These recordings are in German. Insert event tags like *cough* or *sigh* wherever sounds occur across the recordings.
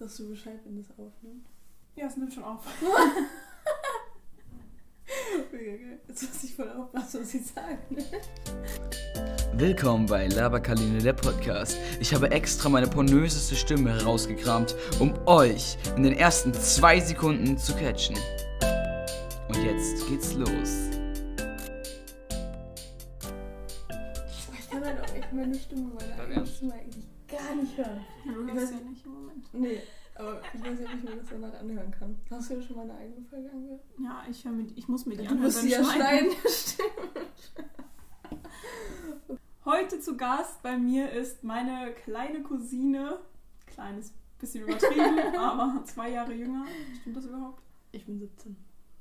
Sagst du Bescheid, wenn das aufnimmt? Ja, es nimmt schon auf. *laughs* Mega geil. Jetzt muss ich voll aufpassen, was ich sage. Ne? Willkommen bei Laberkaline der Podcast. Ich habe extra meine pornöseste Stimme herausgekramt, um euch in den ersten zwei Sekunden zu catchen. Und jetzt geht's los. Ich kann halt auch echt meine Stimme, meine Dein Ernst? Gar nicht hören. Du Ich hörst weiß- ja nicht im Moment. Nee, aber ich weiß ja nicht, wie man das danach anhören kann. Hast du dir schon mal eine eigene Folge angehört? Ja, ich, hör mir, ich muss mir die Du anhören musst beim sie ja schneiden. *laughs* Heute zu Gast bei mir ist meine kleine Cousine. Kleines bisschen übertrieben, *laughs* aber zwei Jahre jünger. Stimmt das überhaupt? Ich bin 17.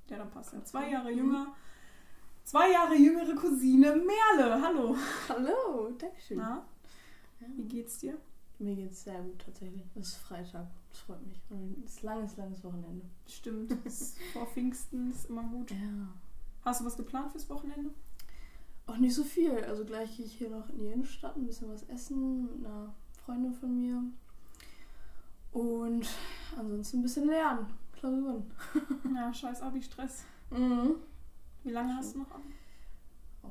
Ja, dann passt ja. Zwei Jahre jünger. Zwei Jahre jüngere Cousine Merle. Hallo. Hallo, Dankeschön. Na, Ja. wie geht's dir? Mir geht's sehr gut tatsächlich. Es ist Freitag. Das freut mich. Und es ist langes, langes Wochenende. Stimmt. Vor Pfingsten ist immer gut. Ja. Hast du was geplant fürs Wochenende? Auch nicht so viel. Also gleich gehe ich hier noch in die Innenstadt, ein bisschen was essen mit einer Freundin von mir. Und ansonsten ein bisschen lernen. Klausuren. *laughs* Ja, scheiß Abi-Stress. Mhm. Wie lange hast du noch Abi? Oh,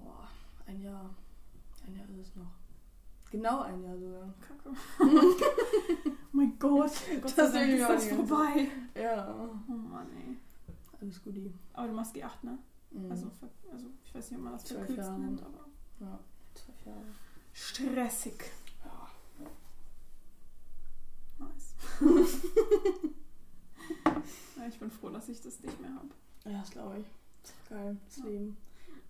ein Jahr. Ein Jahr ist es noch. Genau ein Jahr sogar. Kacke. oh *laughs* mein Gott. *laughs* Gott sei Das Dank will ich ist das vorbei. Ja. Oh Mann, ey. Alles Guti. Aber du machst G8, ne? Mhm. Also, also ich weiß nicht, ob man das verkürzt nennt, aber ja, zwölf Jahre. stressig. Ja. Nice. *laughs* ja, ich bin froh, dass ich das nicht mehr habe. Ja, das glaube ich. Das ist geil, das Ja. Leben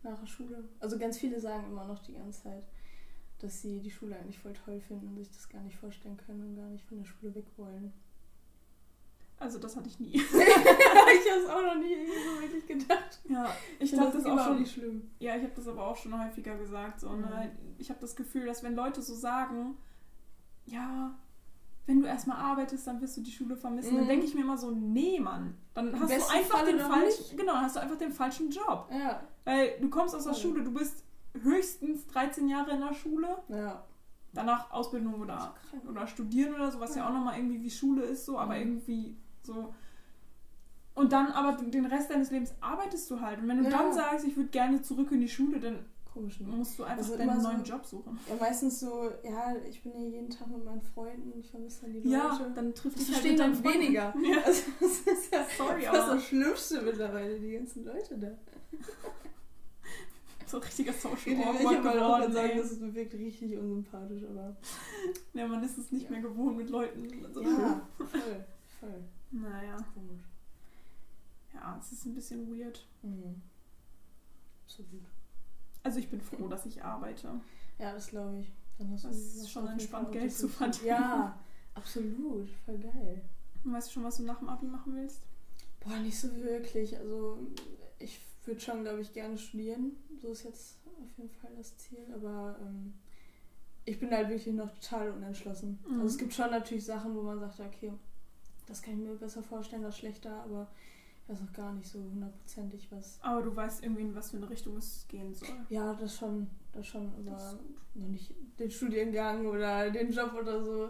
nach der Schule. Also ganz viele sagen immer noch die ganze Zeit, dass sie die Schule eigentlich voll toll finden und sich das gar nicht vorstellen können und gar nicht von der Schule weg wollen. Also das hatte ich nie. *laughs* ich habe es auch noch nie irgendwie so wirklich gedacht. Ja, ich finde glaube das auch schon. nicht schlimm. Ja, ich habe das aber auch schon häufiger gesagt. So, ne? Ich habe das Gefühl, dass wenn Leute so sagen, ja, wenn du erstmal arbeitest, dann wirst du die Schule vermissen, dann Mhm. denke ich mir immer so, nee, Mann. Dann hast du einfach Falle den falschen, genau, dann hast du einfach den falschen Job. Ja, Weil du kommst aus der. Schule, du bist höchstens 13 Jahre in der Schule, ja. danach Ausbildung oder, Das ist oder studieren oder so, was ja, Ja. auch nochmal irgendwie wie Schule ist, so, aber Mhm. irgendwie so. Und dann aber den Rest deines Lebens arbeitest du halt. Und wenn du Ja. dann sagst, ich würde gerne zurück in die Schule, dann Komisch, ne? musst du einfach Also deinen immer so- neuen Job suchen. Ja, meistens so, ja, ich bin hier jeden Tag mit meinen Freunden, ich vermisse dann die Ja, Leute. dann trifft das dich halt mit dann Freunden. weniger. Ja. Also, *laughs* das ist ja Sorry, fast aber das Schlimmste mittlerweile, die ganzen Leute da. So ein richtiger Social Ich Awkward geworden. sagen, ey. das ist wirklich richtig unsympathisch, aber. Ja, man ist es nicht Ja. mehr gewohnt mit Leuten. So. Ja, voll, voll. Naja, Komisch. ja, es ist ein bisschen weird. Mhm. Absolut. Also ich bin froh, dass ich arbeite. Ja, das glaube ich. Dann hast du Das ist schon entspannt, Geld zu verdienen. Ja, absolut. Voll geil. Und weißt du schon, was du nach dem Abi machen willst? Boah, nicht so wirklich. Also, ich würde schon, glaube ich, gerne studieren. So ist jetzt auf jeden Fall das Ziel. Aber ähm, ich bin halt wirklich noch total unentschlossen. Mhm. Also, es gibt schon natürlich Sachen, wo man sagt, okay, das kann ich mir besser vorstellen, das schlechter. Aber ich weiß auch gar nicht so hundertprozentig, was. Aber du weißt irgendwie, in was für eine Richtung es gehen soll. Ja, das schon. Das schon. Aber noch nicht den Studiengang oder den Job oder so.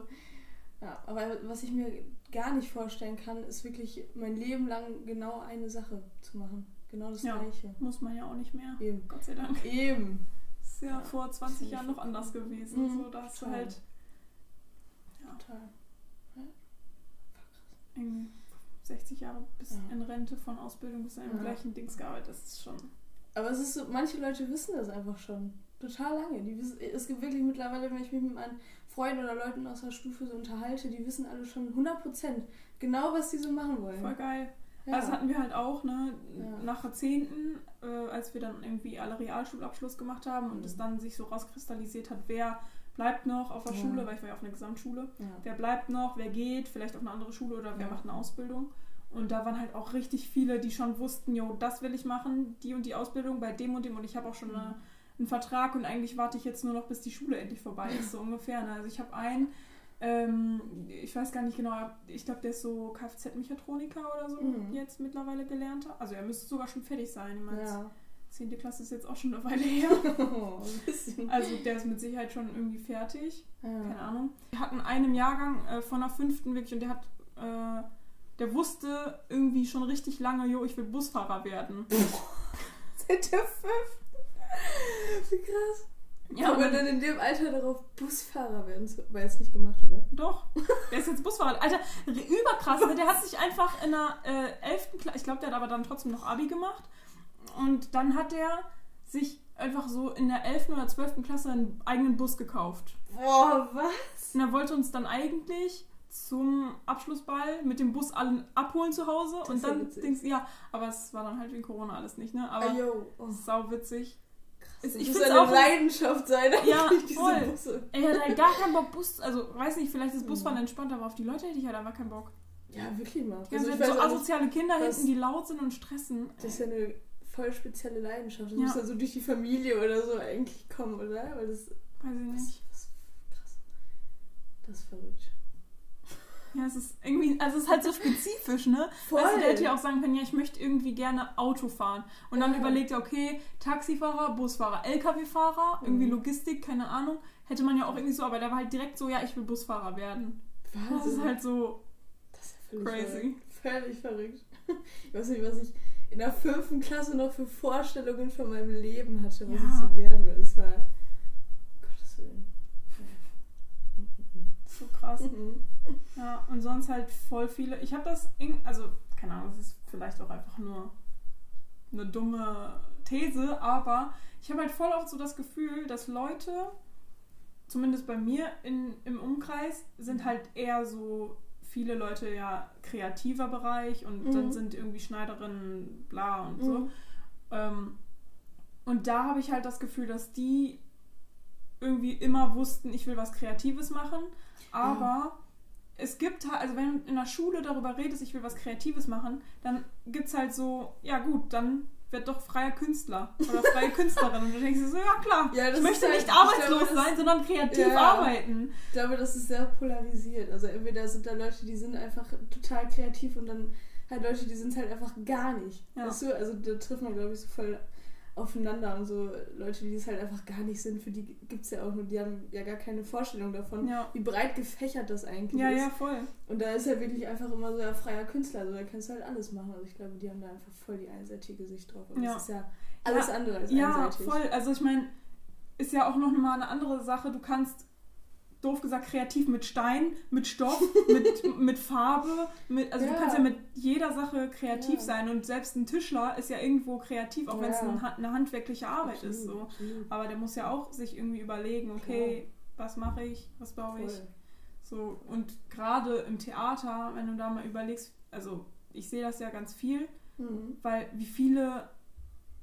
Ja, aber was ich mir gar nicht vorstellen kann, ist wirklich mein Leben lang genau eine Sache zu machen. Genau das Ja. Gleiche. Muss man ja auch nicht mehr. Eben. Gott sei Dank. Eben. Ist ja Ja, vor 20 ziemlich Jahren noch anders gewesen. Mhm, So, da hast du halt ja, Total. irgendwie 60 Jahre bis Ja. in Rente von Ausbildung bis in Ja. gleichen Dings gearbeitet. Das ist schon. Aber es ist so, manche Leute wissen das einfach schon. Total lange. Die wissen, es gibt wirklich mittlerweile, wenn ich mich mit meinen Freunden oder Leuten aus der Stufe so unterhalte, die wissen alle schon 100% genau, was die so machen wollen. Voll geil. Ja. Also das hatten wir halt auch, ne? Ja. Nach Jahrzehnten, äh, als wir dann irgendwie alle Realschulabschluss gemacht haben und Mhm. es dann sich so rauskristallisiert hat, wer bleibt noch auf der Ja. Schule, weil ich war ja auf einer Gesamtschule. Wer bleibt noch, wer geht, vielleicht auf eine andere Schule oder wer macht eine Ausbildung. Und da waren halt auch richtig viele, die schon wussten, jo, das will ich machen, die und die Ausbildung bei dem und dem. Und ich habe auch schon eine, einen Vertrag und eigentlich warte ich jetzt nur noch, bis die Schule endlich vorbei ist, so ungefähr. Ne? Also ich habe einen, ähm, ich weiß gar nicht genau, ich glaube, der ist so Kfz-Mechatroniker oder so Mhm. jetzt mittlerweile gelernter. Also er müsste sogar schon fertig sein. Ich meine, Ja. 10. Klasse ist jetzt auch schon eine Weile *laughs* her. Oh, ein. Also der ist mit Sicherheit schon irgendwie fertig. Ja. Keine Ahnung. Wir hatten einen Jahrgang äh, von der fünften wirklich und der hat äh, der wusste irgendwie schon richtig lange, jo, ich will Busfahrer werden. *laughs* Seit der fünf. Wie krass. Ja, Aber dann in dem Alter darauf Busfahrer werden. War jetzt nicht gemacht, oder? Doch, der ist jetzt Busfahrer. Alter, überkrass, ne? Der hat sich einfach in der äh, 11. Klasse, ich glaube, der hat aber dann trotzdem noch Abi gemacht. Und dann hat er sich einfach so in der 11. oder 12. Klasse einen eigenen Bus gekauft. Boah, was? Und er wollte uns dann eigentlich zum Abschlussball mit dem Bus allen abholen zu Hause. Das und dann denkst ja, aber es war dann halt wegen Corona alles nicht, ne? Aber. Oh, sau witzig. Das ich muss eine auch- Leidenschaft sein, Ja, voll. Busse. Ey, er hat halt gar keinen Bock, Bus, also weiß nicht, vielleicht ist Busfahren Mhm. entspannt, aber auf die Leute hätte ich halt einfach keinen Bock. Ja, wirklich mal. Die ganze Also, ich Zeit so auch nicht, asoziale Kinder hinten, die laut sind und stressen. das ist ja eine voll spezielle Leidenschaft. Das Ja. muss ja so durch die Familie oder so eigentlich kommen, oder? Weil das, Weiß ich nicht. das ist krass. Das ist verrückt. Ja, es ist irgendwie, also es ist halt so spezifisch, ne? Voll. Weißt du, der hätte ja auch sagen können, ja, ich möchte irgendwie gerne Auto fahren. Und dann Ja. überlegt er, okay, Taxifahrer, Busfahrer, LKW-Fahrer, irgendwie Mhm. Logistik, keine Ahnung. Hätte man ja auch irgendwie so, aber der war halt direkt so, ja, ich will Busfahrer werden. Das Wahnsinn. ist halt so Das ist crazy. Verrückt. Völlig verrückt. Ich weiß nicht, was ich in der fünften Klasse noch für Vorstellungen von meinem Leben hatte, was Ja. ich so werden will. Das war. um Gottes Willen. So krass. Mhm. Ja, und sonst halt voll viele. Ich habe das, also keine Ahnung, es ist vielleicht auch einfach nur eine dumme These, aber ich habe halt voll oft so das Gefühl, dass Leute, zumindest bei mir in, im Umkreis, sind halt eher so viele Leute ja kreativer Bereich und Mhm. dann sind irgendwie Schneiderinnen, bla und so. Mhm. Ähm, und da habe ich halt das Gefühl, dass die irgendwie immer wussten, ich will was Kreatives machen. Aber es gibt halt, also wenn du in der Schule darüber redest, ich will was Kreatives machen, dann gibt es halt so, ja gut, dann wird doch freier Künstler oder freie *laughs* Künstlerin. Und du denkst dir so, ja klar, Ja, ich möchte halt- nicht ich arbeitslos glaube, sein, sondern kreativ Ja. arbeiten. Ich glaube, das ist sehr polarisiert. Also entweder sind da Leute, die sind einfach total kreativ und dann halt Leute, die sind halt einfach gar nicht. Ja. Weißt du? Also da trifft man, glaube ich, so voll aufeinander und so Leute, die es halt einfach gar nicht sind, für die gibt es ja auch nur, die haben ja gar keine Vorstellung davon, Ja. wie breit gefächert das eigentlich Ja, ist. ja, voll. Und da ist ja wirklich einfach immer so ein freier Künstler, also da kannst du halt alles machen. Also ich glaube, die haben da einfach voll die einseitige Sicht drauf. Und Ja. das ist ja alles Ja, andere als Ja, einseitig. voll. Also ich meine, ist ja auch noch mal eine andere Sache. Du kannst, doof gesagt, kreativ mit Stein, mit Stoff, *laughs* mit, mit Farbe, mit, also Ja. du kannst ja mit jeder Sache kreativ Ja. sein und selbst ein Tischler ist ja irgendwo kreativ, auch wenn es Ja. ein, eine handwerkliche Arbeit ist. Absolut, So. absolut. Aber der muss ja auch sich irgendwie überlegen, okay, was mache ich, was baue ich. So, und gerade im Theater, wenn du da mal überlegst, also ich sehe das ja ganz viel, Mhm. weil wie viele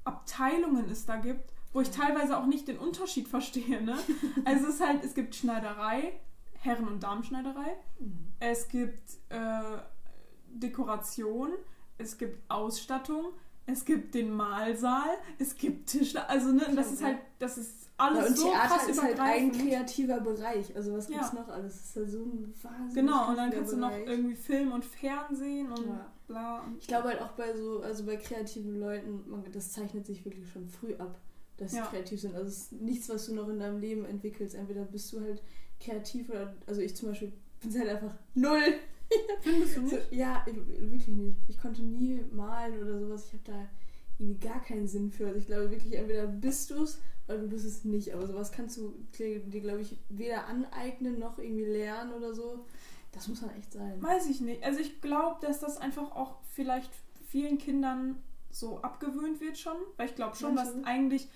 Abteilungen es da gibt, wo ich teilweise auch nicht den Unterschied verstehe. Ne? *laughs* Also es ist halt, es gibt Schneiderei, Herren- und Damenschneiderei, Mhm. es gibt äh, Dekoration, es gibt Ausstattung, es gibt den Malsaal, es gibt Tischler, also ne, das ist ja. halt, das ist Ja, alles und so Theater krass ist halt ein kreativer Bereich. Also was gibt's Ja. noch alles? Das ist ja so ein wahnsinnig Genau, und dann kannst du noch Bereich. irgendwie Film und Fernsehen und Ja. bla. Und Ich glaube halt auch bei so, also bei kreativen Leuten, man, das zeichnet sich wirklich schon früh ab, dass sie Ja. kreativ sind. Also es ist nichts, was du noch in deinem Leben entwickelst. Entweder bist du halt kreativ oder, also ich zum Beispiel bin halt einfach null. *laughs* Findest du So, nicht? ja, ich, wirklich nicht. Ich konnte nie malen oder sowas. Ich habe da irgendwie gar keinen Sinn für. Also ich glaube wirklich, entweder bist du es oder du bist es nicht. Aber sowas kannst du dir, glaube ich, weder aneignen noch irgendwie lernen oder so. Das muss man echt sein. Weiß ich nicht. Also ich glaube, dass das einfach auch vielleicht vielen Kindern so abgewöhnt wird schon. Weil ich glaube schon, Meinst dass eigentlich,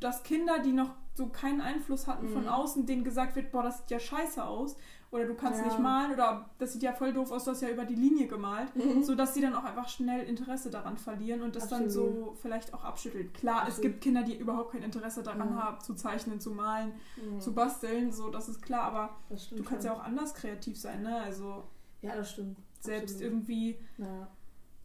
dass Kinder, die noch so keinen Einfluss hatten von Mhm. außen, denen gesagt wird, boah, das sieht ja scheiße aus. Oder du kannst Ja. nicht malen oder das sieht ja voll doof aus, du hast ja über die Linie gemalt. Mhm. So dass sie dann auch einfach schnell Interesse daran verlieren und das dann so Absolut. vielleicht auch abschüttelt. Klar, es Absolut. gibt Kinder, die überhaupt kein Interesse daran Mhm. haben, zu zeichnen, zu malen, Mhm. zu basteln, so das ist klar, aber du kannst schon. ja auch anders kreativ sein, ne? Also Ja, das stimmt. selbst Absolut. irgendwie Ja.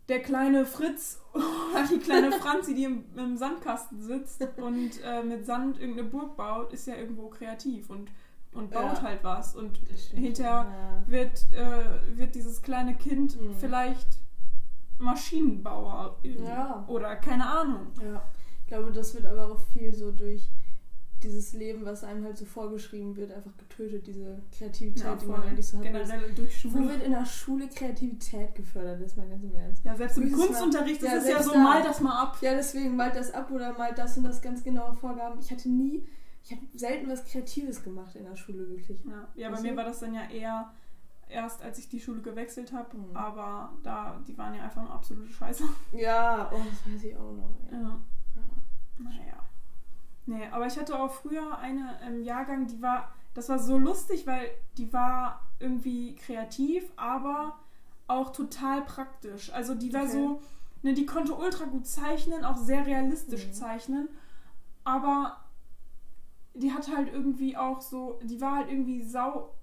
Der kleine Fritz oder *laughs* die kleine Franzi, die im, im Sandkasten sitzt und äh, mit Sand irgendeine Burg baut, ist ja irgendwo kreativ und, und baut Ja. halt was. Und hinterher schon. wird, äh, wird dieses kleine Kind Mhm. vielleicht Maschinenbauer Ja. oder keine Ahnung. Ja. ja. Ich glaube, das wird aber auch viel so durch dieses Leben, was einem halt so vorgeschrieben wird, einfach getötet, diese Kreativität, Ja, die man eigentlich so hat. Generell durch Wo Schule. wird in der Schule Kreativität gefördert, ist mal ganz im Ernst. Ja, selbst im Mal- Kunstunterricht Ja, ist es ja so, da. mal das mal ab. Ja, deswegen malt das ab oder malt das und das ganz genaue Vorgaben. Ich hatte nie, ich habe selten was Kreatives gemacht in der Schule, wirklich. Ja, ja bei Weißt mir war das dann ja eher erst, als ich die Schule gewechselt habe. Mhm. Aber da, die waren ja einfach eine absolute Scheiße. Ja, oh, das weiß ich auch noch. Ey. Ja. Ja. Naja. Nee, aber ich hatte auch früher eine im Jahrgang, die war, das war so lustig, weil die war irgendwie kreativ, aber auch total praktisch. Also die war Okay. so, ne, die konnte ultra gut zeichnen, auch sehr realistisch Mhm. zeichnen, aber die hat halt irgendwie auch so, die war halt irgendwie sau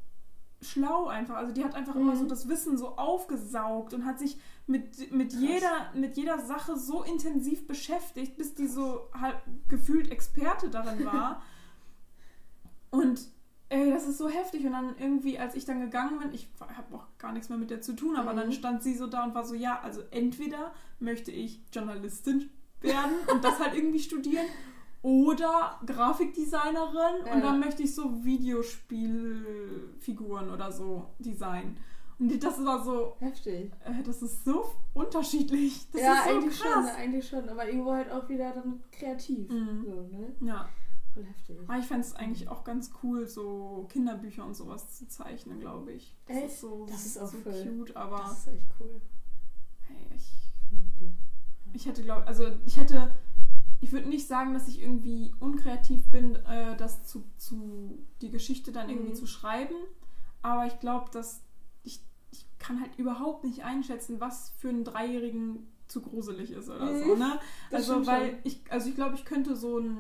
schlau einfach. Also die hat einfach immer Mhm. so das Wissen so aufgesaugt und hat sich mit, mit, Krass. jeder, mit jeder Sache so intensiv beschäftigt, bis die so halt gefühlt Experte darin war. *laughs* und ey, das ist so heftig. Und dann irgendwie, als ich dann gegangen bin, ich habe auch gar nichts mehr mit der zu tun, aber Mhm. dann stand sie so da und war so, ja, also entweder möchte ich Journalistin werden und das halt irgendwie studieren oder Grafikdesignerin Ja. und dann möchte ich so Videospielfiguren oder so designen. Und das war so, Heftig. äh, das ist so unterschiedlich. Das ja, ist so eigentlich krass. schon, eigentlich schon. Aber irgendwo halt auch wieder dann kreativ. Mhm. So, ne? Ja, Voll heftig. aber ich fände es eigentlich auch ganz cool, so Kinderbücher und sowas zu zeichnen, glaube ich. Das Echt? ist so, Das ist auch so voll- cute, aber Das ist echt cool. hey, ich, ich hätte, glaube also ich hätte, ich würde nicht sagen, dass ich irgendwie unkreativ bin, äh, das zu, zu, die Geschichte dann irgendwie Mhm. zu schreiben, aber ich glaube, dass ich, ich kann halt überhaupt nicht einschätzen, was für einen Dreijährigen zu gruselig ist oder so, Mhm. ne? Das Also, weil schon. ich, also ich glaube, ich könnte so ein,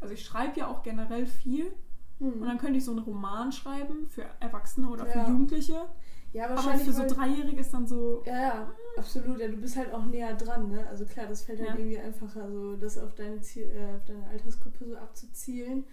also ich schreibe ja auch generell viel Hm. und dann könnte ich so einen Roman schreiben für Erwachsene oder Ja. für Jugendliche, Ja, aber wahrscheinlich. für so Dreijährige ist dann so, Ja, ja, absolut. Ja, du bist halt auch näher dran, ne? Also klar, das fällt halt Ja. irgendwie einfacher, so das auf deine Ziel, äh, auf deine Altersgruppe so abzuzielen.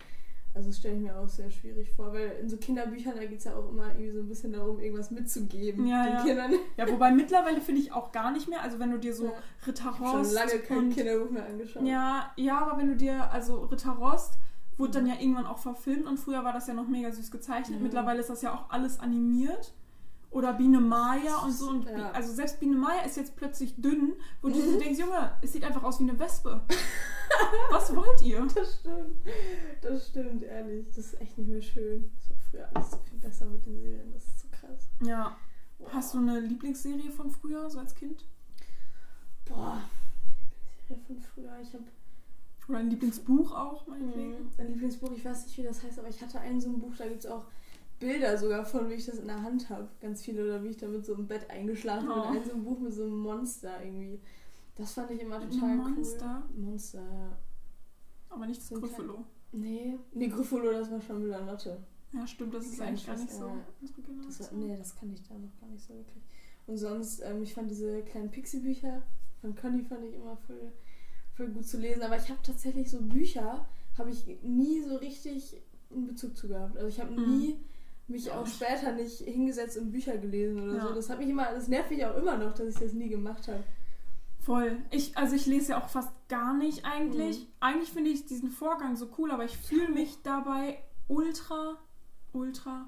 Also das stelle ich mir auch sehr schwierig vor, weil in so Kinderbüchern, da geht es ja auch immer irgendwie so ein bisschen darum, irgendwas mitzugeben Ja, den ja. Kindern. ja, wobei mittlerweile finde ich auch gar nicht mehr, also wenn du dir so Ja. Ritter Ich habe schon Rost lange kein und Kinderbuch mehr angeschaut. Ja, ja, aber wenn du dir, also Ritter Rost wurde dann Mhm. ja irgendwann auch verfilmt und früher war das ja noch mega süß gezeichnet. Ja. Mittlerweile ist das ja auch alles animiert. Oder Biene Maya und so. Und Ja. Also selbst Biene Maya ist jetzt plötzlich dünn, wo du Mhm. denkst, Junge, es sieht einfach aus wie eine Wespe. *laughs* Was wollt ihr? Das stimmt. Das stimmt, ehrlich. Das ist echt nicht mehr schön. Das war früher alles so viel besser mit den Serien. Das ist so krass. Ja. Wow. Hast du eine Lieblingsserie von früher, so als Kind? Boah, Serie von früher. Ich habe Oder ein Lieblingsbuch auch, meinetwegen? Mhm. Ein Lieblingsbuch, ich weiß nicht, wie das heißt, aber ich hatte ein so ein Buch, da gibt es auch Bilder sogar von, wie ich das in der Hand habe. Ganz viele, oder wie ich damit so im Bett eingeschlafen bin. Oh. Ein so ein Buch mit so einem Monster irgendwie. Das fand ich immer total Monster? cool. Monster, ja. Aber nicht das So ein Gryffalo. Nee, nee, Gryffalo, das war schon Melanotte. Ja, stimmt, das ist Kleine eigentlich gar nicht so. Das war, nee, das kann ich da noch gar nicht so wirklich. Und sonst, ähm, ich fand diese kleinen Pixie-Bücher von Conny fand ich immer voll, voll gut zu lesen. Aber ich habe tatsächlich so Bücher, habe ich nie so richtig einen Bezug zu gehabt. Also ich habe Mhm. Mich Ja. auch später nicht hingesetzt und Bücher gelesen oder Ja. so. Das hat mich immer, das nervt mich auch immer noch, dass ich das nie gemacht habe. Voll. Ich, also ich lese ja auch fast gar nicht eigentlich. Mhm. Eigentlich finde ich diesen Vorgang so cool, aber ich fühle mich dabei ultra, ultra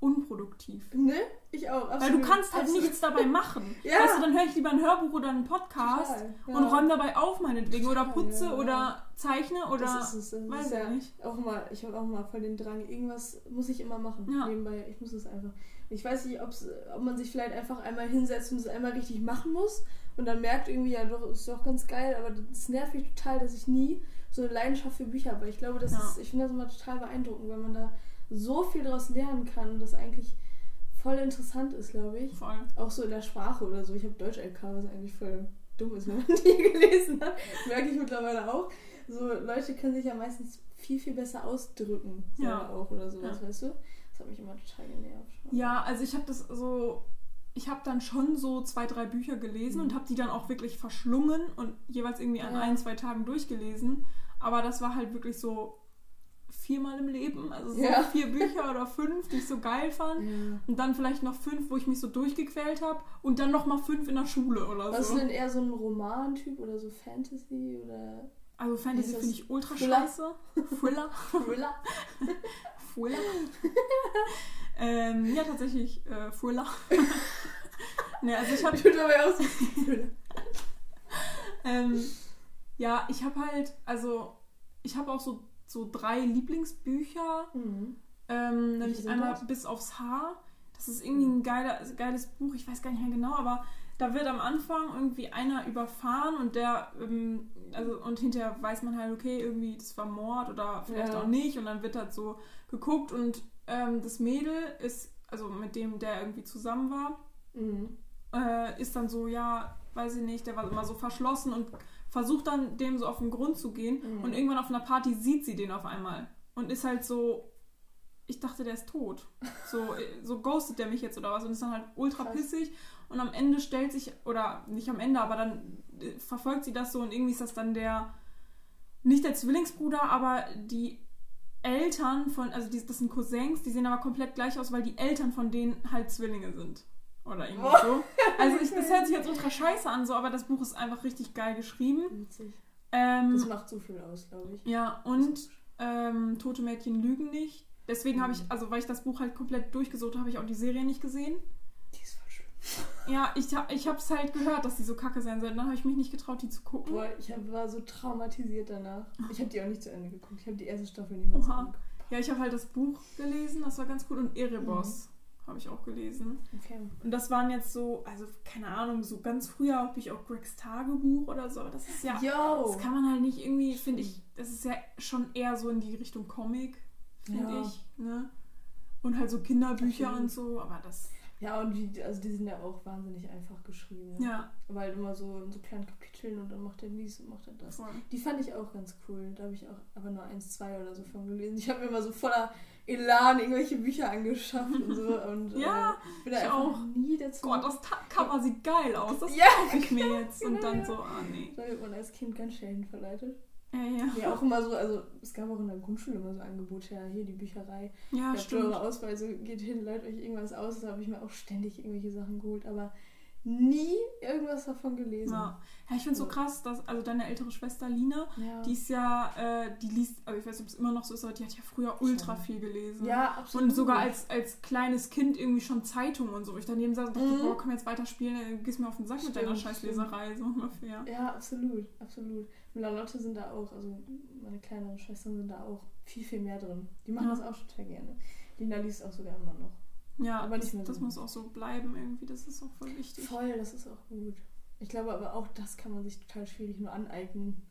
unproduktiv. Ne? Ich auch. Weil du absolut. kannst halt Absolut. nichts dabei machen. *laughs* Ja. Weißt du, dann höre ich lieber ein Hörbuch oder einen Podcast Total, ja. und räume dabei auf meinetwegen oder Total, putze ja, oder zeichne oder das ist es. Das weiß ja nicht. auch mal, ich habe auch mal voll den Drang, irgendwas muss ich immer machen. Ja. Nebenbei, ich muss es einfach. Ich weiß nicht, ob man sich vielleicht einfach einmal hinsetzt und es einmal richtig machen muss und dann merkt irgendwie, ja doch, ist doch ganz geil, aber das nervt mich total, dass ich nie so eine Leidenschaft für Bücher habe. Ich glaube, das ist, ich finde das immer total beeindruckend, weil man da so viel daraus lernen kann und das eigentlich voll interessant ist, glaube ich. Voll. Auch so in der Sprache oder so. Ich habe Deutsch-LK, was eigentlich voll dumm ist, wenn man *laughs* die gelesen hat. Merke ich mittlerweile auch. So, Leute können sich ja meistens viel, viel besser ausdrücken. Ja. auch oder sowas, Ja. weißt du? Das hat mich immer total genervt. Ja, also ich habe das so. Ich habe dann schon so zwei, drei Bücher gelesen Mhm. und habe die dann auch wirklich verschlungen und jeweils irgendwie an Ja. ein, zwei Tagen durchgelesen. Aber das war halt wirklich so viermal im Leben. Also so Ja. vier Bücher oder fünf, die ich so geil fand. Ja. Und dann vielleicht noch fünf, wo ich mich so durchgequält habe. Und dann noch mal fünf in der Schule oder Warst so. du denn eher so ein Romantyp oder so Fantasy oder. Also Fantasy Ist finde ich ultra Thriller? scheiße. Thriller. *laughs* Thriller. Thriller. ähm, ja, tatsächlich äh, Thriller. *laughs* ne, also ich habe Ich bin dabei aus. Ähm, ja, ich habe halt, also ich habe auch so, so drei Lieblingsbücher. Mhm. Ähm, nämlich einmal das? Bis aufs Haar. Das ist irgendwie ein geiler, geiles Buch, ich weiß gar nicht mehr genau, aber da wird am Anfang irgendwie einer überfahren und der, ähm, also und hinterher weiß man halt, okay, irgendwie das war Mord oder vielleicht Ja. auch nicht und dann wird halt so geguckt und ähm, das Mädel ist, also mit dem der irgendwie zusammen war, Mhm. äh, ist dann so, ja, weiß ich nicht, der war immer so verschlossen und versucht dann dem so auf den Grund zu gehen Mhm. und irgendwann auf einer Party sieht sie den auf einmal und ist halt so, ich dachte, der ist tot. *laughs* So, so ghostet der mich jetzt oder was und ist dann halt ultra Krass. pissig und am Ende stellt sich, oder nicht am Ende, aber dann äh, verfolgt sie das so und irgendwie ist das dann der, nicht der Zwillingsbruder, aber die Eltern von, also die, das sind Cousins, die sehen aber komplett gleich aus, weil die Eltern von denen halt Zwillinge sind. Oder irgendwie so. Also ich, das hört sich jetzt ultra scheiße an, so, aber das Buch ist einfach richtig geil geschrieben. Witzig. Ähm, Das macht so viel aus, glaube ich. ja, und ähm, Tote Mädchen lügen nicht. Deswegen habe ich, Mhm. also weil ich das Buch halt komplett durchgesucht habe, habe ich auch die Serie nicht gesehen. Die ist voll schlimm. *laughs* Ja, ich, ich habe es halt gehört, dass die so kacke sein soll. Dann habe ich mich nicht getraut, die zu gucken. Boah, ich hab, war so traumatisiert danach. *laughs* Ich habe die auch nicht zu Ende geguckt. Ich habe die erste Staffel nicht mehr zu. Ende geguckt. Ja, ich habe halt das Buch gelesen, das war ganz cool. Und Erebos Mhm. Habe ich auch gelesen. Okay. Und das waren jetzt so, also keine Ahnung, so ganz früher habe ich auch Gregs Tagebuch oder so. Aber das ist ja, Yo! das kann man halt nicht irgendwie, finde ich, das ist ja schon eher so in die Richtung Comic, finde Ja. ich. Ne? Und halt so Kinderbücher Absolut. und so, aber das, Ja, und die, also die sind ja auch wahnsinnig einfach geschrieben. Ja, halt immer so in so kleinen Kapiteln und dann macht er dies und macht er das. voll. Die fand ich auch ganz cool. Da habe ich auch aber nur eins, zwei oder so von gelesen. Ich habe mir immer so voller Elan irgendwelche Bücher angeschafft und so. Und *laughs* Ja, äh, bin da ich auch. nie dazu. Gott, das Cover sieht geil aus. Das Ja, kaufe ich mir jetzt. Und genau, dann so, ah nee. Da wird man als Kind ganz schnell hin verleitet. Ja, ja. Ja, auch immer so, also es gab auch in der Grundschule immer so Angebote, ja, hier die Bücherei. Ja, Ihr habt stimmt. eure Ausweise, geht hin, leiht euch irgendwas aus. Da habe ich mir auch ständig irgendwelche Sachen geholt, aber nie irgendwas davon gelesen. Ja, ja ich finde es so krass, dass, also deine ältere Schwester Lina, Ja, die ist ja, äh, die liest, also ich weiß nicht, ob es immer noch so ist, aber die hat ja früher ultra viel gelesen. ja absolut. Und sogar als, als kleines Kind irgendwie schon Zeitungen und so. Ich daneben saß und dachte, Mhm. boah, komm jetzt weiter spielen, äh, gehst mir auf den Sack mit deiner Stimmt, Scheißleserei, so ungefähr. Ja, absolut, absolut. Und Lotte sind da auch, also meine kleineren Schwestern sind da auch viel, viel mehr drin. Die machen Ja. das auch total gerne. Lina liest auch sogar immer noch. Ja, Aber das, das muss auch so bleiben irgendwie, das ist auch voll wichtig. Voll, das ist auch gut. Ich glaube aber auch, das kann man sich total schwierig nur aneignen.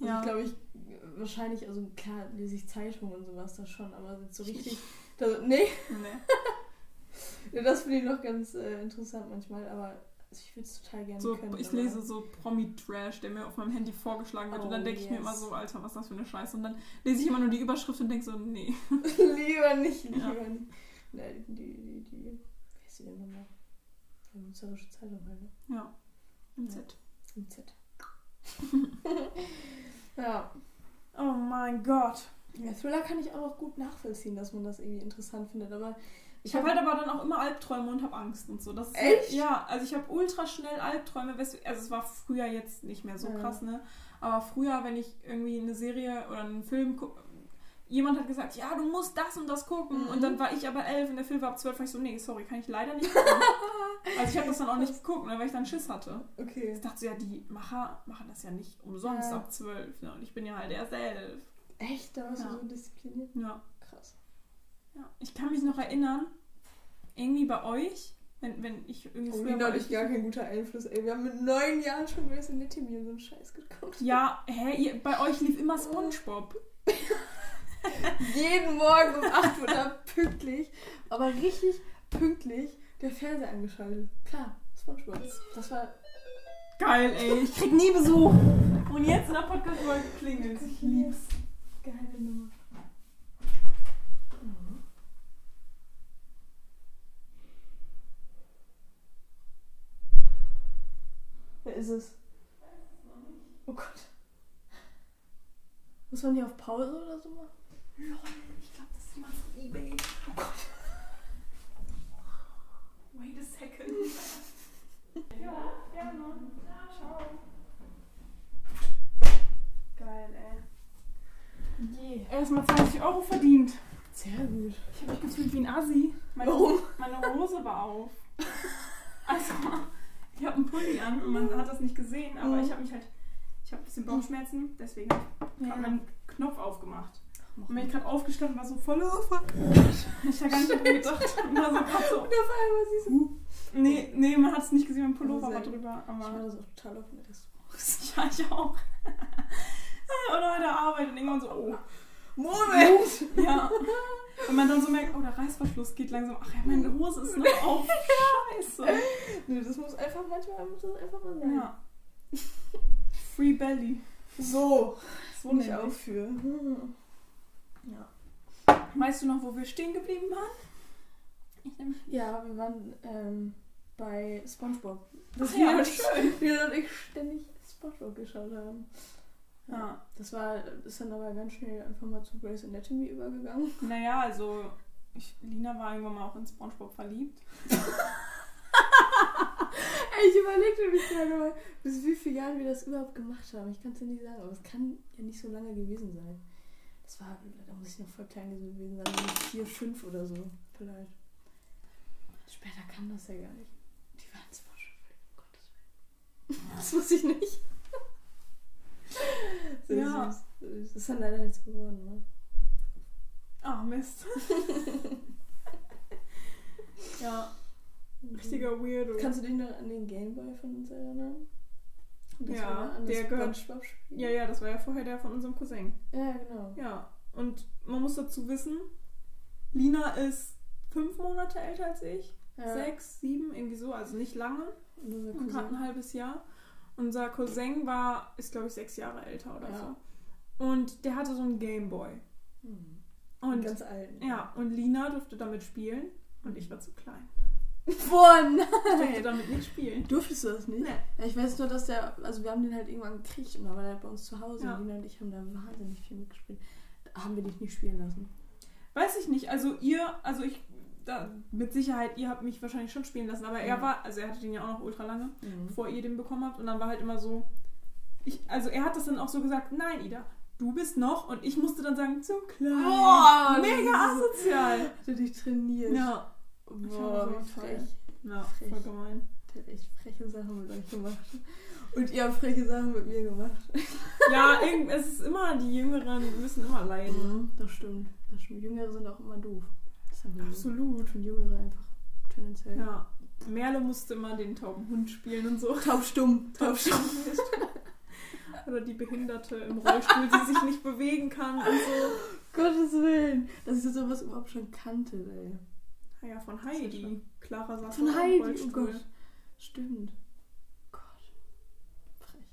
Also Ja. ich glaube, ich wahrscheinlich, also klar lese ich Zeitungen und sowas da schon, aber so richtig. Das, nee, Nee. *laughs* Das finde ich noch ganz äh, interessant manchmal, aber ich würde es total gerne So, können. ich lese so Promi-Trash, der mir auf meinem Handy vorgeschlagen wird. und dann Oh, denke ich mir yes. immer so, Alter, was ist das für eine Scheiße? Und dann lese ich immer nur die Überschrift und denke so, nee. *laughs* lieber nicht, lieber Ja. nicht. Die, die, die, die, wie heißt die denn nochmal? Die Münzerische Zeitung halt, ne? Ja. Im. Z. Im Z. *laughs* ja. Oh mein Gott. ja. Thriller kann ich auch noch gut nachvollziehen, dass man das irgendwie interessant findet, aber Ich habe halt aber dann auch immer Albträume und habe Angst und so. Das ist Echt? Ja, also ich habe ultra schnell Albträume. Also es war früher jetzt nicht mehr so Ja. krass, ne? Aber früher, wenn ich irgendwie eine Serie oder einen Film gucke, jemand hat gesagt, ja, du musst das und das gucken. Mhm. Und dann war ich aber elf und der Film war ab zwölf. war ich so, nee, sorry, kann ich leider nicht gucken. *laughs* also ich habe das dann auch nicht geguckt, ne, weil ich dann Schiss hatte. okay. Ich dachte so, ja, die Macher machen das ja nicht umsonst Ja. ab zwölf. Ne? Und ich bin ja halt erst elf. Echt? Da warst Ja. du so diszipliniert? Ja. Krass. ja. Ich kann mich noch erinnern, irgendwie bei euch, wenn, wenn ich irgendwie Oh, früher Lina bei und ich euch- gar kein guter Einfluss, ey. Wir haben mit neun Jahren schon Grey's Anatomy und so einen Scheiß geguckt. Ja, hä, ihr, bei euch lief immer *laughs* Spongebob. *laughs* *laughs* Jeden Morgen um 8 Uhr da pünktlich, aber richtig pünktlich der Fernseher angeschaltet. Klar, Spongebob. Das war Geil, ey. Ich krieg nie Besuch. Und jetzt in der Podcast-Folge klingelt Ich lieb's. geile Nummer. Wer ist es? Oh Gott. Muss man hier auf Pause oder so machen? Lol, ich glaube, das ist jemand von Ebay. Oh Gott. Wait a second. ja, gerne. Ciao. Geil. erstmal 20 Euro verdient. Sehr gut. Ich habe mich gefühlt wie ein Assi. Meine, Warum? Meine Hose war auf. Also, ich habe einen Pulli an und man hat das nicht gesehen, aber Mhm. ich habe mich halt. Ich habe ein bisschen Bauchschmerzen, deswegen habe ich Ja. meinen Knopf aufgemacht. Mach Und ich gerade aufgestanden war, so voll oh, fuck. Ich habe gar nicht dran gedacht. *laughs* Und war so so. Und auf einmal siehst du. Nee, nee, man hat es nicht gesehen, mein Pullover Aber war drüber. Ich war Aber das auch total auf mit *laughs* ja, ich auch. *laughs* Oder bei der Arbeit und irgendwann so, oh. Moment! Ja. Und man dann so merkt, oh, der Reißverschluss geht langsam. Ach ja, meine Hose ist noch auf. Scheiße. Nee, das muss einfach, manchmal muss das einfach mal sein. Ja. Free Belly. So, So auch für. Ja. Weißt du noch, wo wir stehen geblieben waren? Ich. Ja, wir waren ähm, bei Spongebob. Ach wir ja, und schön. ich- *laughs* Wir und ich ständig Spongebob geschaut haben. Ja. Das war, ist dann aber ganz schnell einfach mal zu Grey's Anatomy übergegangen. *laughs* Naja, also ich, Lina war irgendwann mal auch in Spongebob verliebt. *laughs* Ich überlegte mich gerade mal, bis wie viele Jahren wir das überhaupt gemacht haben. Ich kann es dir nicht sagen, aber es kann ja nicht so lange gewesen sein. Das war, da muss ich noch voll klein gewesen sein, vier, fünf oder so, vielleicht. Später kam das ja gar nicht. Die waren zwar schon um Gottes Willen. Das wusste ich nicht. *laughs* So Ja. süß. Das ist dann leider nichts geworden, ne? Ah, Mist. *laughs* ja, richtiger Weirdo. Kannst du dich noch an den Gameboy von uns erinnern? Das Ja, der gehört-. Ja, ja, das war ja vorher der von unserem Cousin. Ja, genau. Ja, und man muss dazu wissen, Lina ist fünf Monate älter als ich. Ja. Sechs, sieben, irgendwie so, also nicht lange. Und hat Cousin. ein halbes Jahr. Unser Cousin war, ist glaube ich sechs Jahre älter oder Ja. so. Und der hatte so einen Gameboy. Hm. Und ganz alten. ja, und Lina durfte damit spielen und ich war zu klein. Boah, Ich durfte nein! damit nicht spielen. Durftest du das nicht? Nee. Ja, ich weiß nur, dass der, also wir haben den halt irgendwann gekriegt und da war der bei uns zu Hause. Ja. Und Lina und ich haben da wahnsinnig viel mitgespielt. Da haben wir dich nicht spielen lassen. Weiß ich nicht. Also ihr, also ich, da, mit Sicherheit, ihr habt mich wahrscheinlich schon spielen lassen, aber er Ja. war, also er hatte den ja auch noch ultra lange, Mhm. bevor ihr den bekommen habt. Und dann war halt immer so, ich, also er hat das dann auch so gesagt, nein, Ida, du bist noch. Und ich musste dann sagen, zu klein. Boah, Mega asozial. Hat er dich trainiert? Ja, Boah, so wie toll. ja Frech. voll gemein. Der hat echt freche Sachen mit euch gemacht. Und ihr habt freche Sachen mit mir gemacht. *laughs* Ja, es ist immer, die Jüngeren müssen immer leiden. Das stimmt. Das stimmt. Jüngere sind auch immer doof. Absolut. Schon Jüngere einfach tendenziell. Ja. Merle musste immer den tauben Hund spielen und so. *laughs* Taubstumm. Taubstumm. *laughs* Oder die Behinderte im Rollstuhl, die sich nicht bewegen kann und so. Gottes Willen. Dass ich sowas überhaupt schon kannte, ey. Ah ja, von Heidi. schon- Clara saß Von Heidi, oh. Gott. Stimmt. Gott. Frech.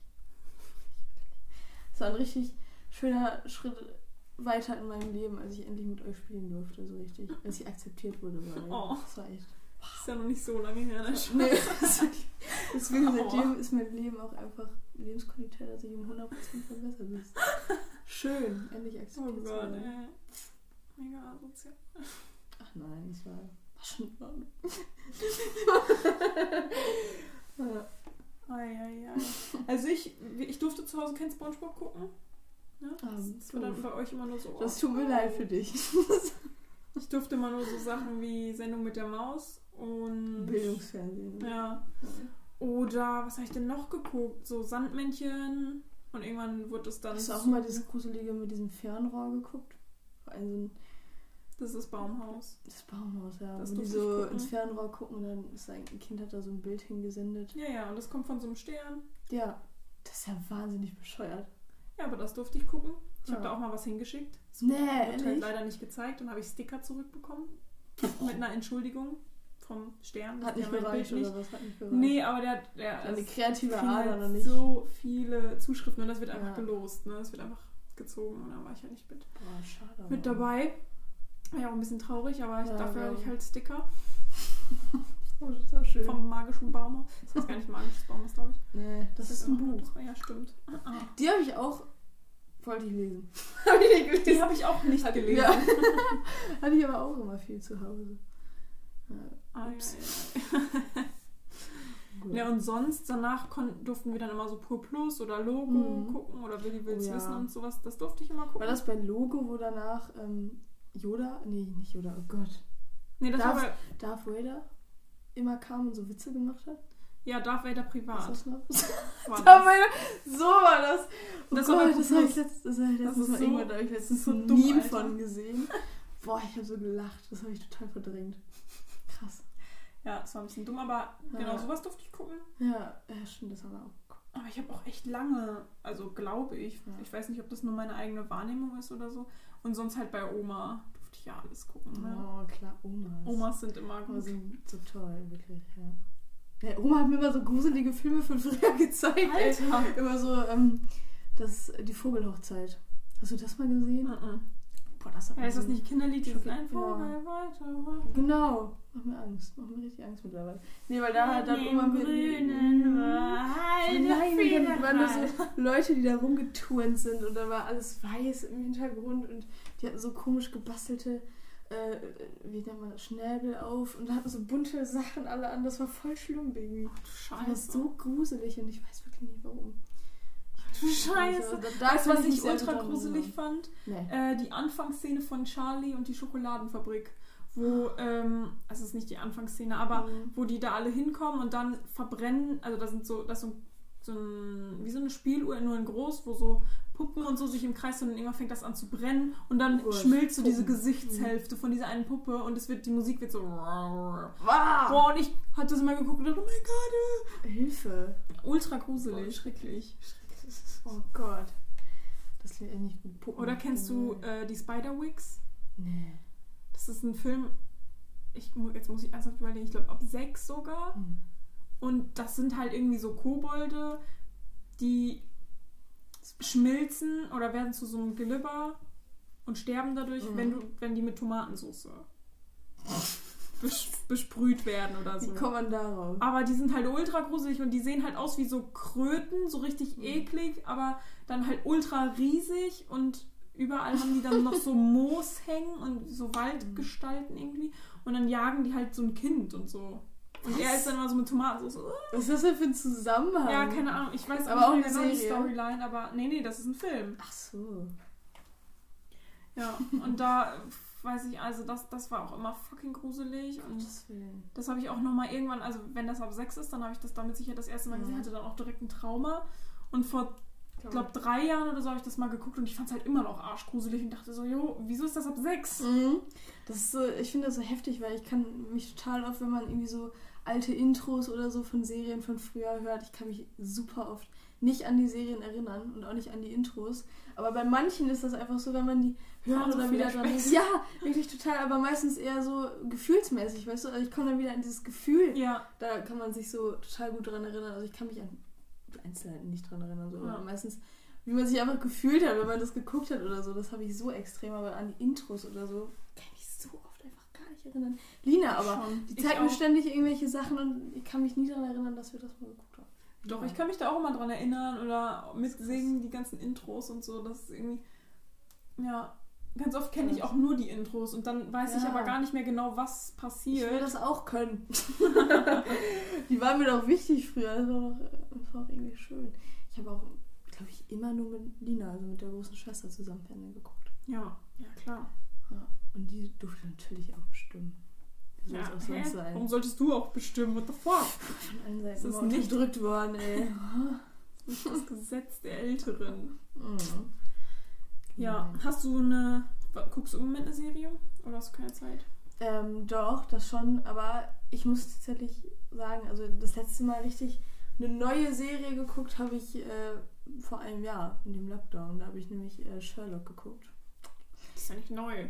Es war ein richtig schöner Schritt weiter in meinem Leben, als ich endlich mit euch spielen durfte, so richtig. Als ich akzeptiert wurde. Weil Oh. Das war echt. Ist ja noch nicht so lange her. Ne? Nee, deswegen *laughs* Oh. seitdem ist mein Leben auch einfach Lebensqualität, dass ich um 100% verbessert ist. *laughs* Schön, endlich Oh akzeptiert zu Gott, ey. Mega asozial. Nein, das war, war schon in Ordnung. *laughs* ja. Also ich, ich durfte zu Hause kein Spongebob gucken. Ja, Ah, das, das war dann bei euch immer nur so. Das tut mir leid für dich. Ich durfte immer nur so Sachen wie Sendung mit der Maus und. Bildungsfernsehen. Ja. Oder was habe ich denn noch geguckt? So Sandmännchen. Und irgendwann wurde es dann. Hast du auch mal dieses Gruselige mit diesem Fernrohr geguckt? Ein, so ein, Das ist Baumhaus. das Baumhaus, ja. Das wo die so gucken. ins Fernrohr gucken und dann ist ein Kind hat da so ein Bild hingesendet. Ja, ja, und das kommt von so einem Stern. Ja, das ist ja wahnsinnig bescheuert. Ja, aber das durfte ich gucken. Ich habe Ja. da auch mal was hingeschickt. Das Nee, wurde halt leider nicht gezeigt. Dann habe ich Sticker zurückbekommen. Mit einer Entschuldigung vom Stern. Hat nicht gereicht oder was? Hat nicht gereicht? Nee, aber der, der Eine es kreative Ader noch nicht. so viele Zuschriften und das wird einfach Ja. gelost. Ne? Das wird einfach gezogen und dann war ich halt nicht mit, Boah, schade. mit dabei. War ja auch ein bisschen traurig, aber ich, Ja, dafür hatte glaub ich halt Sticker *laughs* Oh, das ist auch schön. vom magischen Baum. Das heißt gar nicht magisches Baum, glaube ich. nee, das ist ein Buch. Das, ja, stimmt. Ah, ah. Die habe ich auch. Wollte ich lesen. *laughs* Die habe ich auch nicht Hatte- gelesen. Ja. *laughs* Hatte ich aber auch immer viel zu Hause. Ja, Ah, ja, ja. Ja, und sonst, danach durften wir dann immer so Pur Plus oder Logo Mhm. gucken oder Willi will's Oh ja. wissen und sowas. Das durfte ich immer gucken. War das bei Logo, wo danach ähm, Yoda, nee, nicht Yoda, oh Gott, nee, das Darf- war bei, Darth Vader immer kam und so Witze gemacht hat? ja, Darth Vader Was privat. das noch? War *laughs* Darth das. Vader, so war das. Oh Das Gott, war das habe ich letztens, das hab ich Das letztens mal so- da ich letztens so ein dumm, Meme Alter. von gesehen. Boah, ich habe so gelacht, das habe ich total verdrängt. Krass. Ja, das war ein bisschen dumm, aber Ja. genau sowas durfte ich gucken. Ja, ja stimmt, das haben wir auch geguckt. Aber ich habe auch echt lange, also glaube ich, Ja. ich weiß nicht, ob das nur meine eigene Wahrnehmung ist oder so. Und sonst halt bei Oma durfte ich ja alles gucken. Ne? Oh, klar, Omas. Omas sind immer Oma gut. sind so toll, wirklich, ja. ja. Oma hat mir immer so gruselige Filme von früher *laughs* gezeigt. ey. Alter. Immer so, ähm, das, die Vogelhochzeit. Hast du das mal gesehen? Mhm. Boah, das hat Ja, ist das nicht Kinderlied? Dieses Ja. ein Vogel weiter. Genau. Macht mir Angst. Macht mir richtig Angst mittlerweile. Nee, weil da hat dann Oma mit. grünen Wald Nein, dann waren da so *laughs* Leute, die da rumgeturnt sind und da war alles weiß im Hintergrund und die hatten so komisch gebastelte, äh, wie nennt man das, Schnäbel auf und da hatten so bunte Sachen alle an. Das war voll schlimm, Baby. Das war Scheiße. so gruselig und ich weiß wirklich nicht warum. Du Scheiße. Weißt du, was ich ultra gruselig fand? Nee. Äh, die Anfangsszene von Charlie und die Schokoladenfabrik. Wo, ähm, also es ist nicht die Anfangsszene, aber Mhm. wo die da alle hinkommen und dann verbrennen, also da sind so, das ist so, so ein, wie so eine Spieluhr, nur in groß, wo so Puppen und so sich im Kreis und irgendwann fängt das an zu brennen und dann Oh Gott, schmilzt so diese. Gesichtshälfte von dieser einen Puppe und es wird, die Musik wird so Wow. Boah, und ich hatte das mal geguckt und dachte, oh mein Gott, Hilfe. äh, ultra gruselig, schrecklich. Oh Gott. Das klingt echt nicht gut. Puppen. Oder kennst du äh, die Spiderwigs? Nee. Das ist ein Film, ich, jetzt muss ich ernsthaft überlegen, ich glaube ab sechs sogar. Hm. Und das sind halt irgendwie so Kobolde, die schmilzen oder werden zu so einem Glibber und sterben dadurch, Mhm. wenn, du, wenn die mit Tomatensauce bes besprüht werden oder so. Wie kommt man darauf? Aber die sind halt ultra gruselig und die sehen halt aus wie so Kröten, so richtig Mhm. eklig, aber dann halt ultra riesig und überall haben die dann noch so *laughs* Moos hängen und so Waldgestalten irgendwie und dann jagen die halt so ein Kind und so. Und er Was? ist dann immer so mit Tomatensauce. Was ist das denn für ein Zusammenhang? Ja, keine Ahnung. Ich weiß Aber auch nicht genau die? Storyline, aber nee, nee, das ist ein Film. Ach so. Ja, und da weiß ich, also das, das war auch immer fucking gruselig und Willen. das habe ich auch nochmal irgendwann, also wenn das ab sechs ist, dann habe ich das damit sicher das erste Mal gesehen, Ja. hatte dann auch direkt ein Trauma und vor ich glaube, drei Jahren oder so habe ich das mal geguckt und ich fand es halt immer noch arschgruselig und dachte so, jo, wieso ist das ab sechs? Mhm. Das ist so, ich finde das so heftig, weil ich kann mich total oft, wenn man irgendwie so alte Intros oder so von Serien von früher hört, ich kann mich super oft nicht an die Serien erinnern und auch nicht an die Intros. Aber bei manchen ist das einfach so, wenn man die hört oder wieder dran denkt. Ja, wirklich total, aber meistens eher so gefühlsmäßig, weißt du? Also ich komme dann wieder an dieses Gefühl. Ja, Da kann man sich so total gut dran erinnern. Also ich kann mich an Einzelheiten nicht dran erinnern, so. Ja. meistens, wie man sich einfach gefühlt hat, wenn man das geguckt hat oder so, das habe ich so extrem, aber an die Intros oder so kann ich mich so oft einfach gar nicht erinnern. Lina aber, schon. die zeigt mir ständig irgendwelche Sachen und ich kann mich nie daran erinnern, dass wir das mal geguckt haben. Doch, ich kann mich da auch immer dran erinnern oder mitsingen, die ganzen Intros und so. Das ist irgendwie. Ja. Ganz oft kenne ich auch nur die Intros und dann weiß ich Ja. aber gar nicht mehr genau, was Ich passiert. will das auch können. *laughs* die waren mir doch wichtig früher. Das war doch das war irgendwie schön. Ich habe auch, glaube ich, immer nur mit Lina, also mit der großen Schwester zusammen Fernsehen geguckt. ja, ja, klar. Ja. Und die durfte natürlich auch bestimmen. Ja, auch sonst sein? Warum solltest du auch bestimmen? What the fuck? *laughs* Von allen Das Seiten ist immer nicht- unterdrückt worden, ey. *laughs* Das ist das Gesetz der Älteren. Mhm. Ja, hast du eine. Guckst du im Moment eine Serie? Oder hast du keine Zeit? Ähm, doch, das schon, aber ich muss tatsächlich sagen, also das letzte Mal richtig eine neue Serie geguckt habe ich äh, vor einem Jahr in dem Lockdown. Da habe ich nämlich äh, Sherlock geguckt. Das ist ja nicht neu.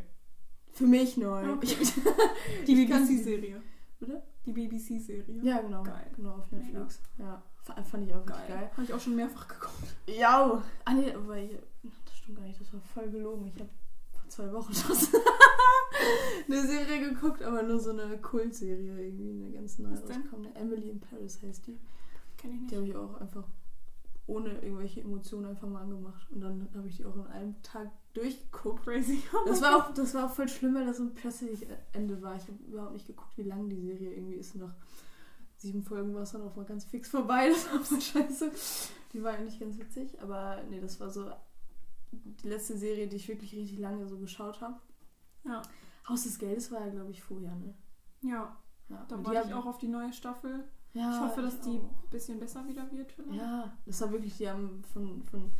Für mich neu. Okay. Ich, *laughs* Die BBC-Serie. Bitte? Die BBC-Serie. ja, genau. Geil. Genau, auf Netflix. Ja, fa- fand ich auch richtig geil. Habe ich auch schon mehrfach geguckt. Ja, ah nee, aber ich, stimmt gar nicht, das war voll gelogen. Ich habe vor zwei Wochen *laughs* das eine Serie geguckt, aber nur so eine Kultserie irgendwie, eine ganz neue Was denn? rausgekommen. Emily in Paris heißt die. Kenn ich nicht. Die habe ich auch einfach ohne irgendwelche Emotionen einfach mal angemacht. Und dann habe ich die auch in einem Tag durchgeguckt. Crazy. Das war auch, das war auch voll schlimm, weil das so ein plötzlich Ende war. Ich habe überhaupt nicht geguckt, wie lang die Serie irgendwie ist. Und nach sieben Folgen war es dann auch mal ganz fix vorbei. *laughs* Das war so scheiße. Die war eigentlich ganz witzig, aber nee, das war so die letzte Serie, die ich wirklich richtig lange so geschaut habe. Ja. Haus des Geldes war ja, glaube ich, vorher, ne? Ja, Ja, da und war die ich auch auf die neue Staffel. Ja, ich hoffe, dass ich die ein bisschen besser wieder wird. vielleicht. Ja, das war wirklich, die haben von, von,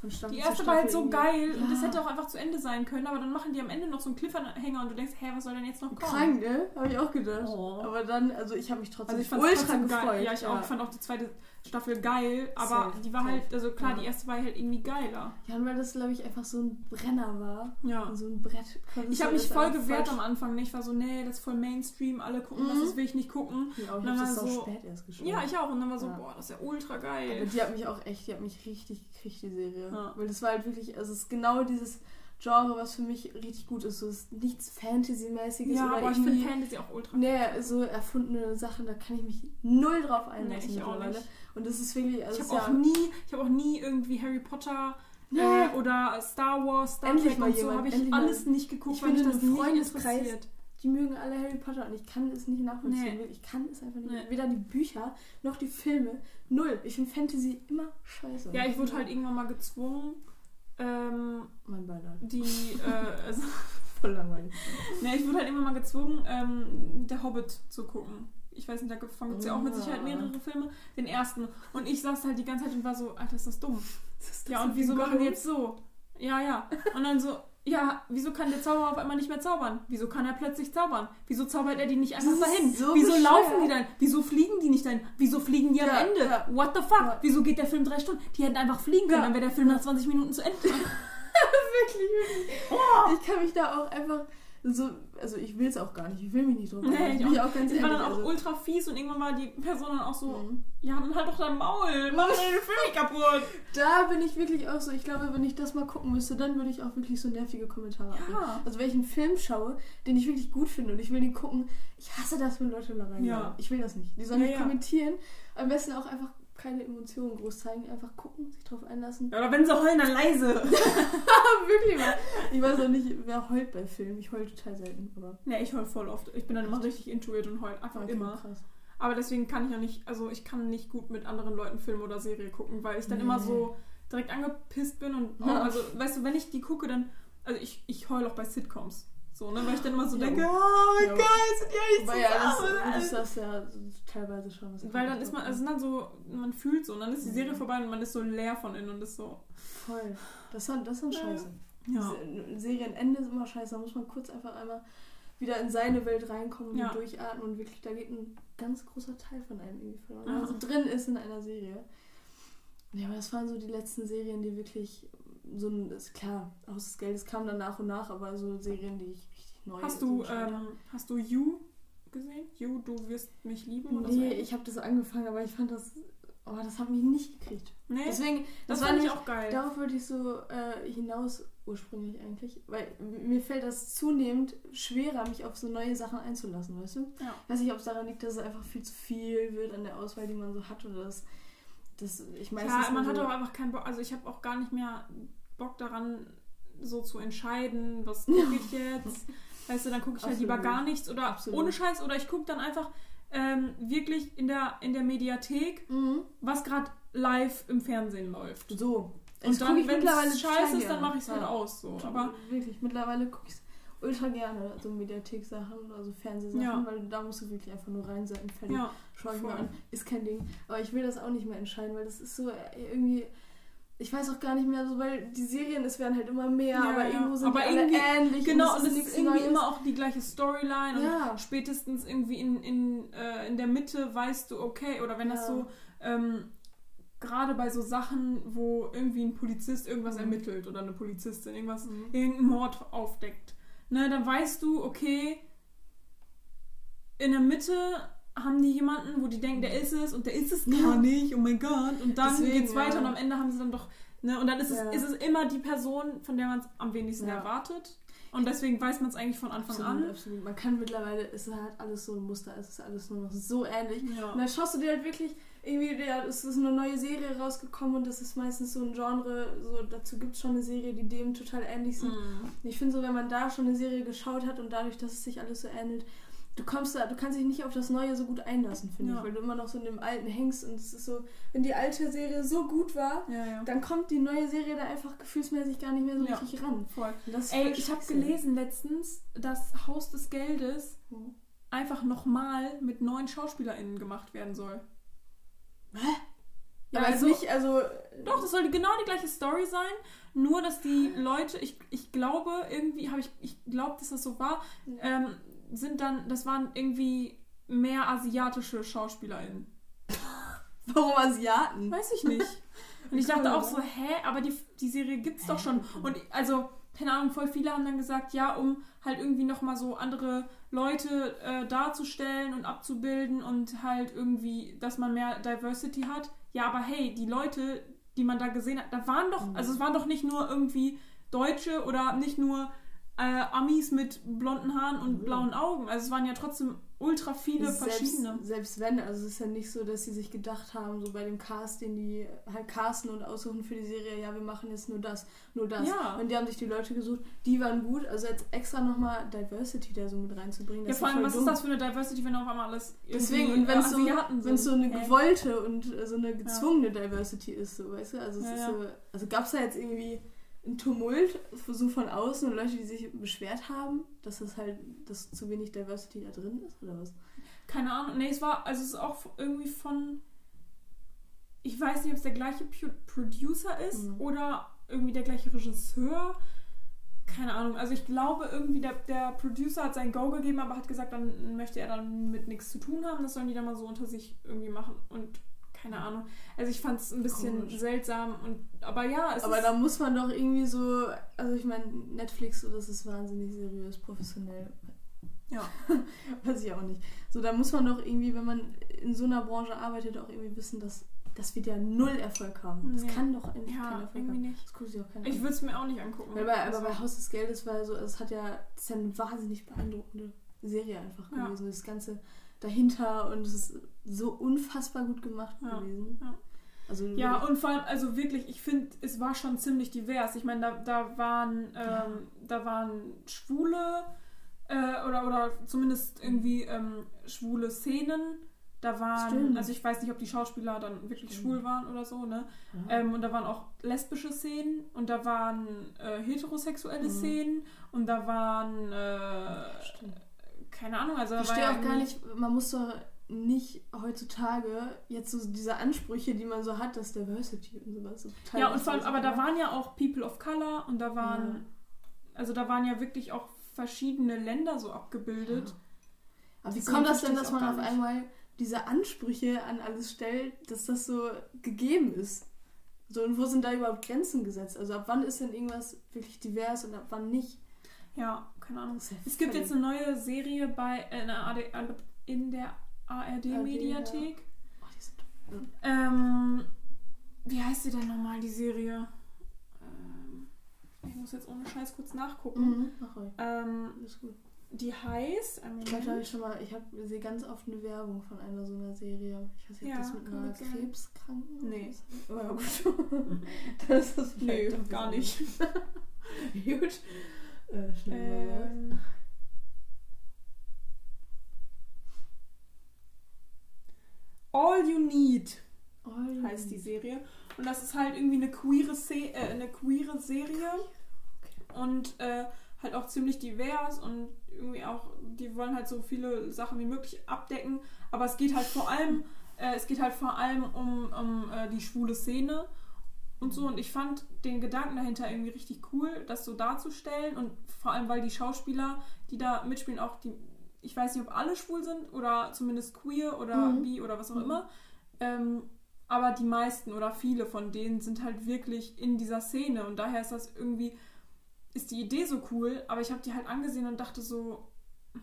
von Staffel Die erste war halt so Staffel geil irgendwie- und das Ja. hätte auch einfach zu Ende sein können, aber dann machen die am Ende noch so einen Cliffhanger und du denkst, hä, was soll denn jetzt noch kommen? Krank, ne? Habe ich auch gedacht. Oh. Aber dann, also ich habe mich trotzdem Also ich ultra trotzdem gefreut. geil. Ja, ich auch. Ich fand auch die zweite Staffel geil, aber Safe, die war safe. halt, also klar, Ja. die erste war halt irgendwie geiler. Ja, und weil das, glaube ich, einfach so ein Brenner war. Ja. So ein Brett. Ich habe mich voll gewehrt am Anfang. ne? Ich war so, nee, das ist voll Mainstream, alle gucken Mhm. das, das will ich nicht gucken. Ja, aber ich habe das auch so- spät erst geschaut. Ja, ich auch. Und dann war so, Ja. boah, das ist ja ultra Aber geil. die hat mich auch echt, die hat mich richtig gekriegt, die Serie. Ja. Weil das war halt wirklich, also es ist genau dieses Genre, was für mich richtig gut ist. So ist nichts Fantasy-mäßiges Ja, oder aber ich finde Fantasy auch ultra Nee, so erfundene Sachen, da kann ich mich null drauf einlassen Nee, ich auch nicht. Und das ist wirklich, also Ich habe auch ja, nie, ich habe auch nie irgendwie Harry Potter Nee. äh, oder Star Wars, Star Endlich Trek mal und so habe ich endlich mal. alles nicht geguckt, Ich weil mich das nicht interessiert. die mögen alle Harry Potter und ich kann es nicht nachvollziehen. Nee. Ich kann es einfach nicht. Nee. Weder die Bücher noch die Filme. Null. Ich finde Fantasy immer scheiße. Ja, ich wurde halt irgendwann mal gezwungen, ähm, Mein Beileid. die, äh, *laughs* also, Voll langweilig. ne, ich wurde halt immer mal gezwungen, ähm, der Hobbit zu gucken. Ich weiß nicht, da gibt es ja auch mit Ja. Sicherheit mehrere Filme. Den ersten. Und ich saß halt die ganze Zeit und war so, Alter, ist das dumm. Das ist Ja, das und so wieso wie machen die Gollum? jetzt so? Ja, ja. Und dann so, ja, wieso kann der Zauberer auf einmal nicht mehr zaubern? Wieso kann er plötzlich zaubern? Wieso zaubert er die nicht einfach dahin? so wieso bescheuert. laufen die dann? Wieso fliegen die nicht dahin? Wieso fliegen die am Ja, Ende? ja. What the fuck? Ja. Wieso geht der Film drei Stunden? Die hätten einfach fliegen können, dann wäre der Film nach 20 Minuten zu Ende. *laughs* wirklich, wirklich. Oh. Ich kann mich da auch einfach so, also ich will es auch gar nicht. Ich will mich nicht drüber. Nee, ich bin auch- ich auch ganz Die war dann auch also, ultra fies und irgendwann war die Person dann auch so, Mhm. ja, dann halt doch dein Maul, mach den Film nicht kaputt. Da bin ich wirklich auch so, ich glaube, wenn ich das mal gucken müsste, dann würde ich auch wirklich so nervige Kommentare abgeben. Ja. Also wenn ich einen Film schaue, den ich wirklich gut finde und ich will den gucken, ich hasse das, wenn Leute da rein Ja. Ich will das nicht. Die sollen Ja, nicht ja. kommentieren. Am besten auch einfach keine Emotionen groß zeigen, einfach gucken, sich drauf einlassen. Ja, Oder wenn sie heulen, dann leise. *laughs* wirklich mal. Ich weiß auch nicht, wer heult bei Filmen. Ich heule total selten, aber Ne, ich heul voll oft. Ich bin dann immer richtig into it und heul einfach okay, immer. krass. Aber deswegen kann ich ja nicht, also ich kann nicht gut mit anderen Leuten Film oder Serie gucken, weil ich dann Nee. immer so direkt angepisst bin und oh, Ja. also weißt du, wenn ich die gucke, dann also ich, ich heul auch bei Sitcoms. So, ne, weil ich dann immer so Ja. denke, oh mein Ja. Gott, sind die eigentlich Weil ja, das, zusammen? das, das ja teilweise schon. was weil dann ist man, also dann so, man fühlt so, und dann ist die Serie Mhm. vorbei und man ist so leer von innen und ist so, Voll. Das ist, das ist Ja. scheiße. ja. Se- Serienende ist immer scheiße. Da muss man kurz einfach einmal wieder in seine Welt reinkommen und Ja. durchatmen und wirklich, da geht ein ganz großer Teil von einem irgendwie verloren. Wenn Ja. man so drin ist in einer Serie. Ja, aber das waren so die letzten Serien, die wirklich so ein, ist klar, Haus des Geldes kam dann nach und nach, aber so Serien, die ich richtig neu Hast so du, ähm, hast du You gesehen? You, du wirst mich lieben oder so? Nee, ich habe das angefangen, aber ich fand das, oh, das hat mich nicht gekriegt. Nee, Deswegen, das, das, war fand nicht, ich auch geil. Darauf wollte ich so äh, hinaus ursprünglich eigentlich, weil mir fällt das zunehmend schwerer, mich auf so neue Sachen einzulassen, weißt du? Ja. Weiß nicht, ob es daran liegt, dass es einfach viel zu viel wird an der Auswahl, die man so hat oder das, das ich meistens Ja, man nur hat so, auch einfach keinen Bock, also ich habe auch gar nicht mehr Bock daran, so zu entscheiden, was *laughs* gucke ich jetzt. Weißt du, dann gucke ich halt lieber gar nichts oder Absolut. ohne Scheiß oder ich gucke dann einfach ähm, wirklich in der, in der Mediathek, Mhm. was gerade live im Fernsehen läuft. So. Und Das dann, wenn es scheiße ist, dann mache ich es halt Ja. aus. So. Aber wirklich, mittlerweile gucke ich es ultra gerne, so Mediathek-Sachen, also Fernsehsachen, Ja. weil da musst du wirklich einfach nur reinsetzen, fertig. ja, Schau ich mir an. Ist kein Ding. Aber ich will das auch nicht mehr entscheiden, weil das ist so äh, irgendwie. Ich weiß auch gar nicht mehr so, weil die Serien, es werden halt immer mehr, Ja, aber irgendwo sind Aber die alle irgendwie- ähnlich. genau, es und es ist irgendwie Neues. immer auch die gleiche Storyline Ja. und spätestens irgendwie in, in, äh, in der Mitte weißt du, okay, oder wenn das Ja. so ähm, gerade bei so Sachen, wo irgendwie ein Polizist irgendwas Mhm. ermittelt oder eine Polizistin irgendwas, Mhm. irgendeinen Mord aufdeckt, ne, dann weißt du, okay, in der Mitte haben die jemanden, wo die denken, der ist es und der ist es gar nicht, oh mein Gott. Und dann Deswegen, geht's weiter ja. und am Ende haben sie dann doch, ne, und dann ist es, Ja. ist es immer die Person, von der man es am wenigsten Ja. erwartet. Und deswegen weiß man es eigentlich von Anfang Absolut, an. absolut. Man kann mittlerweile, es ist halt alles so ein Muster, es ist alles nur noch so ähnlich. Ja. Und dann schaust du dir halt wirklich, irgendwie, der, es ist eine neue Serie rausgekommen und das ist meistens so ein Genre, so dazu gibt es schon eine Serie, die dem total ähnlich sind. Mhm. Ich finde so, wenn man da schon eine Serie geschaut hat und dadurch, dass es sich alles so ähnelt, du kommst da, du kannst dich nicht auf das Neue so gut einlassen, finde Ja. ich, weil du immer noch so in dem Alten hängst und es ist so, wenn die alte Serie so gut war, Ja, ja. dann kommt die neue Serie da einfach gefühlsmäßig gar nicht mehr so richtig ran. Voll. Ey, ich habe gelesen letztens, dass Haus des Geldes Hm. einfach nochmal mit neuen SchauspielerInnen gemacht werden soll. Hä? Ja, Aber also, also nicht, also. doch, das soll die- genau die gleiche Story sein, nur dass die Leute, ich, ich glaube, irgendwie habe ich, ich glaube, dass das so war, ähm, sind dann, das waren irgendwie mehr asiatische SchauspielerInnen. *laughs* Warum Asiaten? Weiß ich nicht. *laughs* Und ich dachte auch so, hä, aber die, die Serie gibt's doch schon. Und also, keine Ahnung, voll viele haben dann gesagt, ja, um halt irgendwie nochmal so andere Leute äh, darzustellen und abzubilden und halt irgendwie, dass man mehr Diversity hat. Ja, aber hey, die Leute, die man da gesehen hat, da waren doch, Mhm. also es waren doch nicht nur irgendwie Deutsche oder nicht nur äh, Amis mit blonden Haaren und Mhm. blauen Augen. Also es waren ja trotzdem ultra viele verschiedene. Selbst, selbst wenn, also es ist ja nicht so, dass sie sich gedacht haben, so bei dem Cast, den die halt casten und aussuchen für die Serie, ja, wir machen jetzt nur das, nur das. Ja. Und die haben sich die Leute gesucht, die waren gut, also jetzt extra nochmal Diversity da so mit reinzubringen. Ja, vor allem, was dumm. ist das für eine Diversity, wenn auf einmal alles Deswegen, und wenn es äh, so, wenn's so eine gewollte und äh, so eine gezwungene Diversity ist, so, weißt du? Also, es Ja, ist ja. so, also gab es da jetzt irgendwie ein Tumult so von außen und Leute, die sich beschwert haben, dass es halt, dass zu wenig Diversity da drin ist, oder was? Keine Ahnung. Nee, es war, also es ist auch irgendwie von. Ich weiß nicht, ob es der gleiche Producer ist Mhm. oder irgendwie der gleiche Regisseur. Keine Ahnung. Also ich glaube irgendwie, der, der Producer hat sein Go gegeben, aber hat gesagt, dann möchte er dann mit nichts zu tun haben. Das sollen die dann mal so unter sich irgendwie machen. Und keine Ahnung. Also ich fand es ein bisschen Komisch. seltsam. Und, aber ja, es Aber da muss man doch irgendwie so, also ich meine, Netflix, so, das ist wahnsinnig seriös, professionell. Ja. *laughs* Weiß ich auch nicht. So, da muss man doch irgendwie, wenn man in so einer Branche arbeitet, auch irgendwie wissen, dass das wird ja null Erfolg haben. Das Nee. kann doch eigentlich ja, Erfolg irgendwie haben. nicht. Das guckt sich auch keiner Ich würde es mir auch nicht angucken. Weil bei, Also- aber bei Haus des Geldes war so, es hat ja, das ist ja eine wahnsinnig beeindruckende Serie einfach Ja. gewesen. Das Ganze dahinter und es ist so unfassbar gut gemacht Ja, gewesen. ja. Also Ja, und vor allem, also wirklich, ich finde, es war schon ziemlich divers. Ich meine, da, da waren, ähm, Ja. da waren Schwule äh, oder, oder zumindest irgendwie ähm, schwule Szenen. Da waren, Stimmt. also ich weiß nicht, ob die Schauspieler dann wirklich Stimmt. schwul waren oder so, ne? ja. Ähm, und da waren auch lesbische Szenen und da waren äh, heterosexuelle Mhm. Szenen und da waren, äh, Stimmt. Keine Ahnung, also Ich verstehe ja auch gar nicht, man muss doch nicht heutzutage jetzt so diese Ansprüche, die man so hat, dass Diversity und sowas. So total Ja, und vor allem, aber da waren ja auch People of Color und da waren, also da waren ja wirklich auch verschiedene Länder so abgebildet. Aber wie kommt das denn, dass man auf einmal diese Ansprüche an alles stellt, dass das so gegeben ist? So, und wo sind da überhaupt Grenzen gesetzt? Also ab wann ist denn irgendwas wirklich divers und ab wann nicht? Ja, keine Ahnung. Ja Es gibt jetzt eine neue Serie bei äh, in der, AD, in der ARD-Mediathek. Oh, die sind Ähm, wie heißt sie denn nochmal, die Serie? Ähm, ich muss jetzt ohne Scheiß kurz nachgucken. Mhm, mach ruhig. Ähm, Ist gut. die heißt. Ich glaube, ich schon mal, ich habe sehe ganz oft eine Werbung von einer so einer Serie. Ich weiß nicht, Ja, das mit einer. Krebskranken Nee. ist. *laughs* Oh, ja, gut. *laughs* das ist Nö, doch gar nicht. *laughs* gut. Äh, schnell mal. Ähm, All You Need Oh, heißt die Serie. Und das ist halt irgendwie eine queere, Se äh, eine queere Serie. Und äh, halt auch ziemlich divers und irgendwie auch, die wollen halt so viele Sachen wie möglich abdecken. Aber es geht halt vor allem, äh, es geht halt vor allem um, um äh, die schwule Szene und so. Und ich fand den Gedanken dahinter irgendwie richtig cool, das so darzustellen. Und vor allem, weil die Schauspieler, die da mitspielen, auch die, ich weiß nicht, ob alle schwul sind oder zumindest queer oder Mhm. bi oder was auch Mhm. immer. Ähm, aber die meisten oder viele von denen sind halt wirklich in dieser Szene und daher ist das irgendwie, ist die Idee so cool, aber ich habe die halt angesehen und dachte so,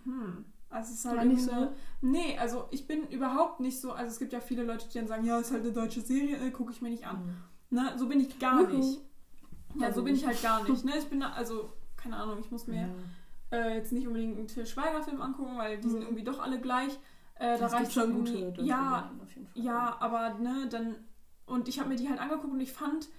hm, also es ist halt War nicht irgendwie eine, Nee, also ich bin überhaupt nicht so, also es gibt ja viele Leute, die dann sagen, ja, ist halt eine deutsche Serie, äh, gucke ich mir nicht an. Ne, so bin ich gar Juhu. nicht. Ja, Also so bin ich halt gar nicht. Ne? Ich bin da, also, keine Ahnung, ich muss mir äh, jetzt nicht unbedingt einen Till Schweiger-Film angucken, weil die sind Mhm. irgendwie doch alle gleich. Äh, da reicht schon gute deutsche Ja, Serien auf jeden Fall. ja, aber ne, dann. Und ich habe mir die halt angeguckt und ich fand.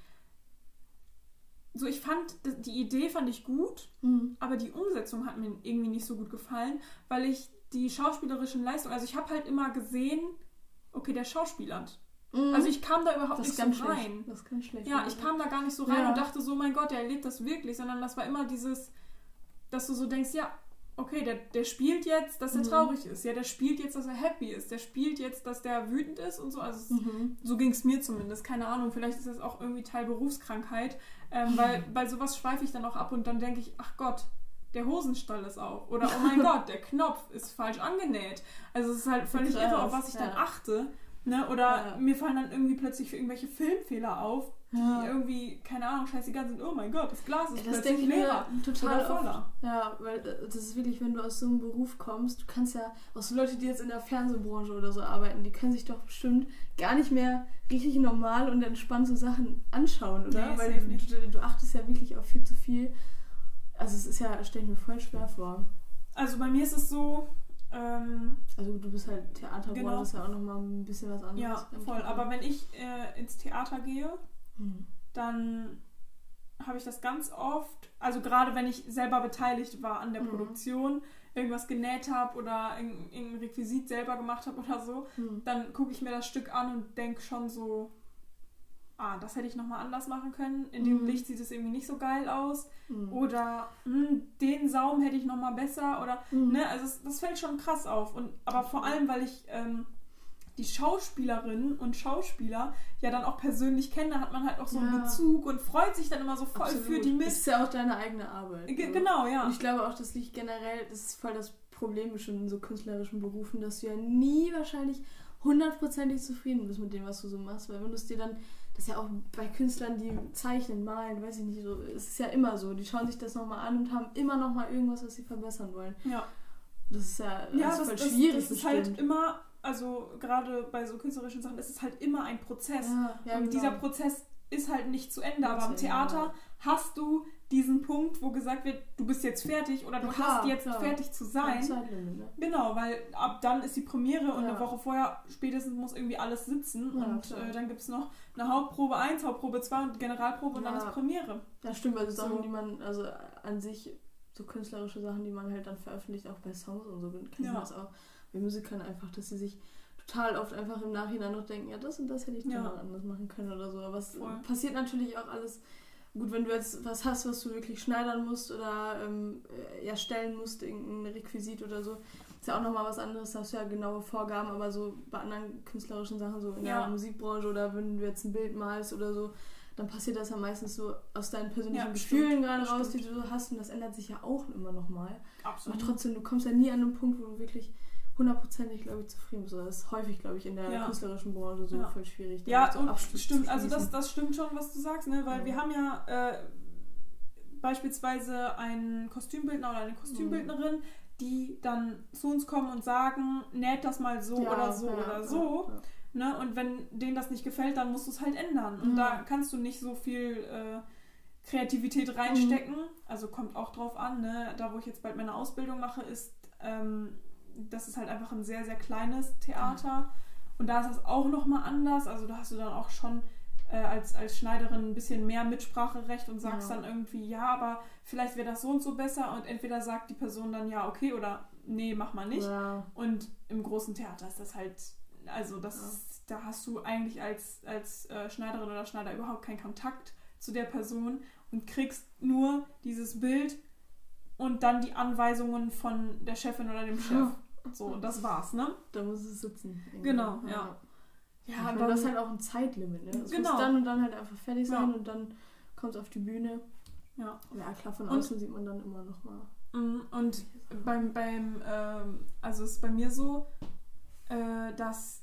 So, ich fand, die Idee fand ich gut, Mhm. aber die Umsetzung hat mir irgendwie nicht so gut gefallen, weil ich die schauspielerischen Leistungen, also ich habe halt immer gesehen, okay, der Schauspieler. Mhm. Also ich kam da überhaupt das nicht so schlecht. rein. Das ist ganz schlecht. Ja, ich kam da gar nicht so rein Ja. und dachte so, mein Gott, der erlebt das wirklich, sondern das war immer dieses, dass du so denkst, ja, okay, der, der spielt jetzt, dass er Mhm. traurig ist. Ja, der spielt jetzt, dass er happy ist. Der spielt jetzt, dass der wütend ist und so. Also Mhm. so ging es mir zumindest. Keine Ahnung, vielleicht ist das auch irgendwie Teil Berufskrankheit. Ähm, *laughs* weil bei sowas schweife ich dann auch ab und dann denke ich, ach Gott, der Hosenstall ist auf. Oder oh mein *laughs* Gott, der Knopf ist falsch angenäht. Also es ist halt völlig Krass, irre, auf was ich dann ja. achte. Ne? Oder Ja. mir fallen dann irgendwie plötzlich irgendwelche Filmfehler auf, die Ja. irgendwie, keine Ahnung, scheißegal sind. Oh mein Gott, das Glas ist Ja, das plötzlich denke ich mir leerer. total oder voller. Ja, weil äh, das ist wirklich, wenn du aus so einem Beruf kommst, du kannst ja, auch so Leute, die jetzt in der Fernsehbranche oder so arbeiten, die können sich doch bestimmt gar nicht mehr richtig normal und entspannt so Sachen anschauen, oder? Nee, weil du, du achtest ja wirklich auf viel zu viel. Also es ist ja, stelle ich mir voll schwer vor. Also bei mir ist es so, ähm, Also du bist halt Theaterbranche, Genau. ist ja auch nochmal ein bisschen was anderes. ja, voll. Aber wenn ich äh, ins Theater gehe, Hm. dann habe ich das ganz oft, also gerade wenn ich selber beteiligt war an der Mhm. Produktion, irgendwas genäht habe oder irgendein Requisit selber gemacht habe oder so, Hm. dann gucke ich mir das Stück an und denke schon so, ah, das hätte ich nochmal anders machen können. In dem Mhm. Licht sieht es irgendwie nicht so geil aus. Hm. Oder hm, den Saum hätte ich nochmal besser. Oder, Hm. ne, also es, das fällt schon krass auf. Und, aber vor allem, weil ich ähm, die Schauspielerinnen und Schauspieler ja dann auch persönlich kenne, da hat man halt auch so einen Ja. Bezug und freut sich dann immer so voll Absolut. für die Das mit. ist ja auch deine eigene Arbeit. Ge- ne? Genau, ja. Und ich glaube auch, das liegt generell, das ist voll das Problem schon in so künstlerischen Berufen, dass du ja nie wahrscheinlich hundertprozentig zufrieden bist mit dem, was du so machst. Weil wenn du es dir dann, das ist ja auch bei Künstlern, die zeichnen, malen, weiß ich nicht, so, es ist ja immer so. Die schauen sich das nochmal an und haben immer nochmal irgendwas, was sie verbessern wollen. ja. Das ist ja, das Ja, ist das, voll das, schwierig das ist bestimmt. halt immer, also gerade bei so künstlerischen Sachen, ist es halt immer ein Prozess. ja, ja, und genau. dieser Prozess ist halt nicht zu Ende. Aber im Theater hast du diesen Punkt, wo gesagt wird, du bist jetzt fertig oder du klar, hast jetzt klar. fertig zu sein. Zeitlimit, ne? Genau, weil ab dann ist die Premiere und Ja. eine Woche vorher spätestens muss irgendwie alles sitzen. Ja, und äh, dann gibt es noch eine Hauptprobe 1, Hauptprobe 2 und Generalprobe und dann ist Premiere. Ja, stimmt, also So. Sachen, die man, also an sich, so künstlerische Sachen, die man halt dann veröffentlicht, auch bei Songs und so, kennt Ja. man das auch. Bei Musikern einfach, dass sie sich total oft einfach im Nachhinein noch denken, ja, das und das hätte ich Ja. dann mal anders machen können oder so. Aber es Voll. passiert natürlich auch alles. Gut, wenn du jetzt was hast, was du wirklich schneidern musst oder ähm, äh, erstellen musst, irgendein Requisit oder so, ist ja auch nochmal was anderes, da hast du ja genaue Vorgaben, aber so bei anderen künstlerischen Sachen, so in Ja. der Musikbranche oder wenn du jetzt ein Bild malst oder so, dann passiert das ja meistens so aus deinen persönlichen Ja, Gefühlen gerade raus, die du so hast und das ändert sich ja auch immer nochmal. Aber Absolut. trotzdem, du kommst ja nie an einen Punkt, wo du wirklich hundertprozentig, glaube ich, zufrieden bist. Das ist häufig, glaube ich, in der Ja. künstlerischen Branche so Ja. voll schwierig. Ja, so und stimmt, also das, das stimmt schon, was du sagst, ne? Weil Mhm. wir haben ja äh, beispielsweise einen Kostümbildner oder eine Kostümbildnerin, die dann zu uns kommen und sagen, näht das mal so Ja, oder so ja, oder ja, so. ja. Ne? Und wenn denen das nicht gefällt, dann musst du es halt ändern. Und Mhm. da kannst du nicht so viel äh, Kreativität reinstecken. Also kommt auch drauf an. Ne? Da, wo ich jetzt bald meine Ausbildung mache, ist, ähm, das ist halt einfach ein sehr, sehr kleines Theater. Und da ist das auch nochmal anders. Also da hast du dann auch schon äh, als, als Schneiderin ein bisschen mehr Mitspracherecht und sagst Ja. dann irgendwie, ja, aber vielleicht wäre das so und so besser. Und entweder sagt die Person dann ja, okay, oder nee, mach mal nicht. Ja. Und im großen Theater ist das halt, also das, da hast du eigentlich als, als äh, Schneiderin oder Schneider überhaupt keinen Kontakt zu der Person und kriegst nur dieses Bild und dann die Anweisungen von der Chefin oder dem Chef. So, und das war's, ne? Da muss es sitzen. irgendwie. Genau, ja. Ja, Ja, aber das ist halt auch ein Zeitlimit, ne? Es Genau. muss dann und dann halt einfach fertig sein Ja. und dann kommt es auf die Bühne. ja. Ja, klar, von Und- außen sieht man dann immer noch mal. Mm, Und beim, beim ähm, also es ist bei mir so, äh, dass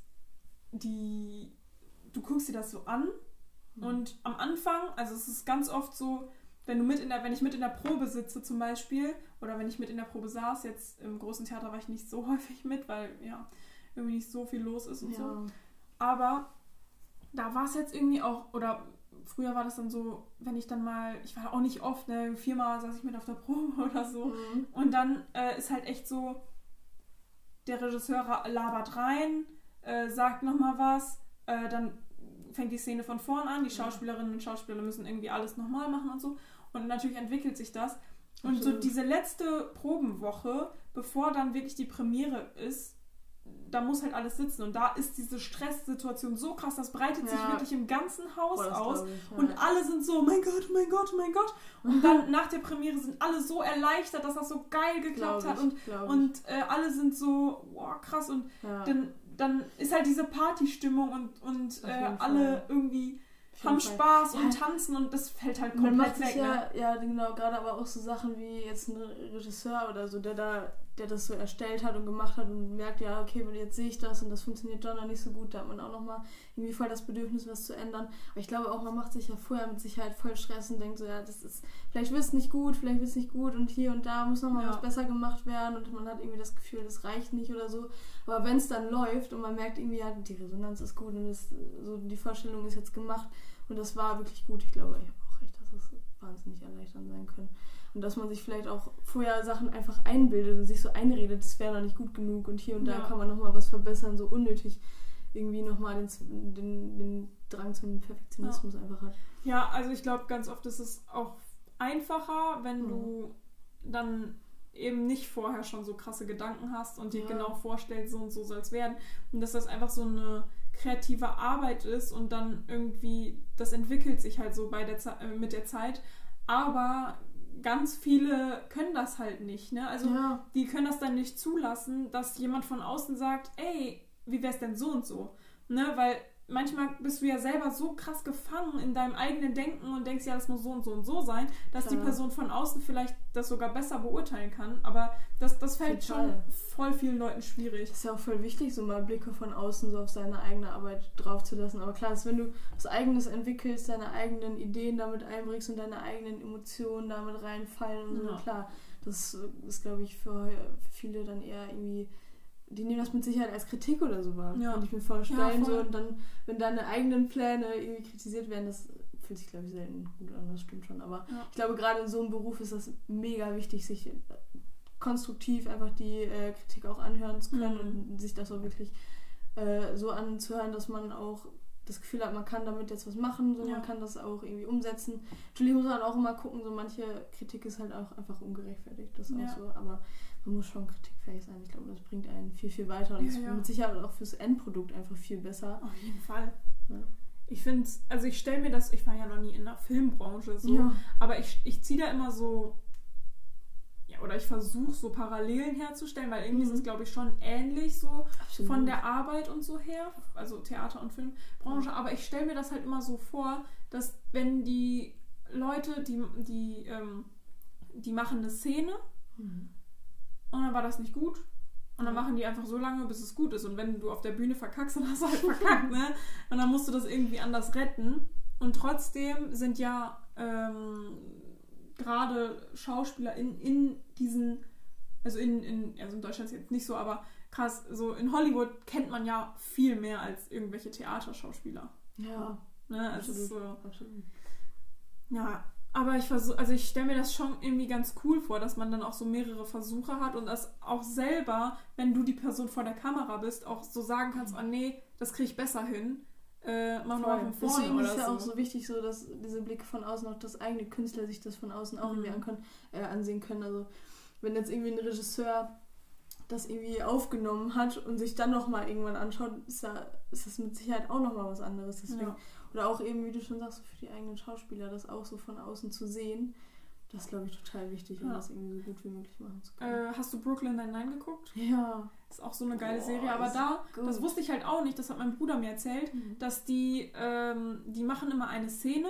die, du guckst dir das so an Mhm. und am Anfang, also es ist ganz oft so, wenn du mit in der, wenn ich mit in der Probe sitze zum Beispiel, oder wenn ich mit in der Probe saß, jetzt im großen Theater war ich nicht so *laughs* häufig mit, weil ja irgendwie nicht so viel los ist und so. Ja. Aber da war es jetzt irgendwie auch, oder früher war das dann so, wenn ich dann mal, ich war auch nicht oft, ne, viermal saß ich mit auf der Probe *laughs* oder so. Mhm. Und dann äh, ist halt echt so, der Regisseur labert rein, äh, sagt nochmal was, äh, dann fängt die Szene von vorn an, die. Schauspielerinnen und Schauspieler müssen irgendwie alles nochmal machen und so. Und natürlich entwickelt sich das. Und so diese letzte Probenwoche, bevor dann wirklich die Premiere ist, da muss halt alles sitzen. Und da ist diese Stresssituation so krass, das breitet sich Ja. wirklich im ganzen Haus Boah, aus. ich, ja. Und alle sind so, oh mein Gott, oh mein Gott, oh mein Gott. Und dann *laughs* nach der Premiere sind alle so erleichtert, dass das so geil geklappt Glaub hat. ich, Und, ich. und äh, alle sind so, wow, krass. Und ja. dann, dann ist halt diese Partystimmung und, und äh, alle irgendwie haben Fall. Spaß Ja. und tanzen und das fällt halt Man komplett macht sich weg. ne? ja, ja, genau, gerade aber auch so Sachen wie jetzt ein Regisseur oder so, der da, der das so erstellt hat und gemacht hat und merkt, ja, okay, jetzt sehe ich das und das funktioniert doch noch nicht so gut, da hat man auch nochmal irgendwie voll das Bedürfnis, was zu ändern. Aber ich glaube auch, man macht sich ja vorher mit Sicherheit voll Stress und denkt so, ja, das ist, vielleicht wird es nicht gut, vielleicht wird es nicht gut und hier und da muss nochmal Ja. was besser gemacht werden und man hat irgendwie das Gefühl, das reicht nicht oder so. Aber wenn es dann läuft und man merkt irgendwie, ja, die Resonanz ist gut und das, so die Vorstellung ist jetzt gemacht und das war wirklich gut, ich glaube, ich habe auch recht, dass das wahnsinnig erleichternd sein können. Und dass man sich vielleicht auch vorher Sachen einfach einbildet und sich so einredet, das wäre noch nicht gut genug und hier und da Ja. kann man nochmal was verbessern, so unnötig irgendwie nochmal den, den, den Drang zum Perfektionismus einfach hat. Ja, also ich glaube, ganz oft ist es auch einfacher, wenn Mhm. du dann eben nicht vorher schon so krasse Gedanken hast und dir Ja. genau vorstellst, so und so soll es werden. Und dass das einfach so eine kreative Arbeit ist und dann irgendwie, das entwickelt sich halt so bei der Ze äh, mit der Zeit. Aber ganz viele können das halt nicht. Ne? Also ja, die können das dann nicht zulassen, dass jemand von außen sagt, ey, wie wär's denn so und so? Ne? Weil manchmal bist du ja selber so krass gefangen in deinem eigenen Denken und denkst, ja, das muss so und so und so sein, dass die Klar. Person von außen vielleicht das sogar besser beurteilen kann. Aber das, das fällt Total. schon voll vielen Leuten schwierig. Das ist ja auch voll wichtig, so mal Blicke von außen so auf seine eigene Arbeit drauf zu lassen. Aber klar ist, wenn du was Eigenes entwickelst, deine eigenen Ideen damit einbringst und deine eigenen Emotionen damit reinfallen und so, Ja. klar, das ist, glaube ich, für viele dann eher irgendwie, die nehmen das mit Sicherheit als Kritik oder so wahr. Ja. Kann ich mir vorstellen. voll. so, und dann, wenn deine eigenen Pläne irgendwie kritisiert werden, das fühlt sich, glaube ich, selten gut an, das stimmt schon. Aber Ja. ich glaube, gerade in so einem Beruf ist das mega wichtig, sich äh, konstruktiv einfach die äh, Kritik auch anhören zu können Mhm. und sich das auch wirklich äh, so anzuhören, dass man auch das Gefühl hat, man kann damit jetzt was machen, so Ja. man kann das auch irgendwie umsetzen. Natürlich muss man auch immer gucken, so manche Kritik ist halt auch einfach ungerechtfertigt, das Ja. auch so, aber man muss schon kritikfähig sein. Ich glaube, das bringt einen viel, viel weiter und Ja, ist ja. mit Sicherheit auch fürs Endprodukt einfach viel besser. Auf jeden Fall. Ja. Ich finde, also ich stelle mir das, ich war ja noch nie in der Filmbranche so, Ja. aber ich, ich ziehe da immer so, ja, oder ich versuche so Parallelen herzustellen, weil irgendwie Mhm. ist es, glaube ich, schon ähnlich so Absolut. von der Arbeit und so her, also Theater- und Filmbranche, aber ich stelle mir das halt immer so vor, dass wenn die Leute, die, die, ähm, die machen eine Szene Mhm. Und dann war das nicht gut. Und dann machen die einfach so lange, bis es gut ist. Und wenn du auf der Bühne verkackst, dann hast du halt *laughs* verkackt, ne? Und dann musst du das irgendwie anders retten. Und trotzdem sind ja ähm, gerade Schauspieler in, in diesen, also in, in, also in Deutschland ist jetzt nicht so, aber krass, so in Hollywood kennt man ja viel mehr als irgendwelche Theaterschauspieler. Ja, Ne? Also ist so, absolut. ja, aber ich versuche, also ich stelle mir das schon irgendwie ganz cool vor, dass man dann auch so mehrere Versuche hat und das auch selber, wenn du die Person vor der Kamera bist, auch so sagen kannst, oh nee, das kriege ich besser hin. Äh, mach mal von vorne Deswegen ist ja so. auch so wichtig, so dass diese Blicke von außen auch das eigene Künstler sich das von außen auch Mhm. irgendwie ankon- äh, ansehen können. Also wenn jetzt irgendwie ein Regisseur das irgendwie aufgenommen hat und sich dann nochmal irgendwann anschaut, ist, da, ist das mit Sicherheit auch nochmal was anderes. Deswegen, Ja. Oder auch eben, wie du schon sagst, für die eigenen Schauspieler das auch so von außen zu sehen, das ist, glaube ich, total wichtig, um Ja. das irgendwie so gut wie möglich machen zu können. Äh, hast du Brooklyn Nine-Nine geguckt? ja. Ist auch so eine geile Boah, Serie, aber da, gut. das wusste ich halt auch nicht, das hat mein Bruder mir erzählt, Mhm. dass die, ähm, die machen immer eine Szene,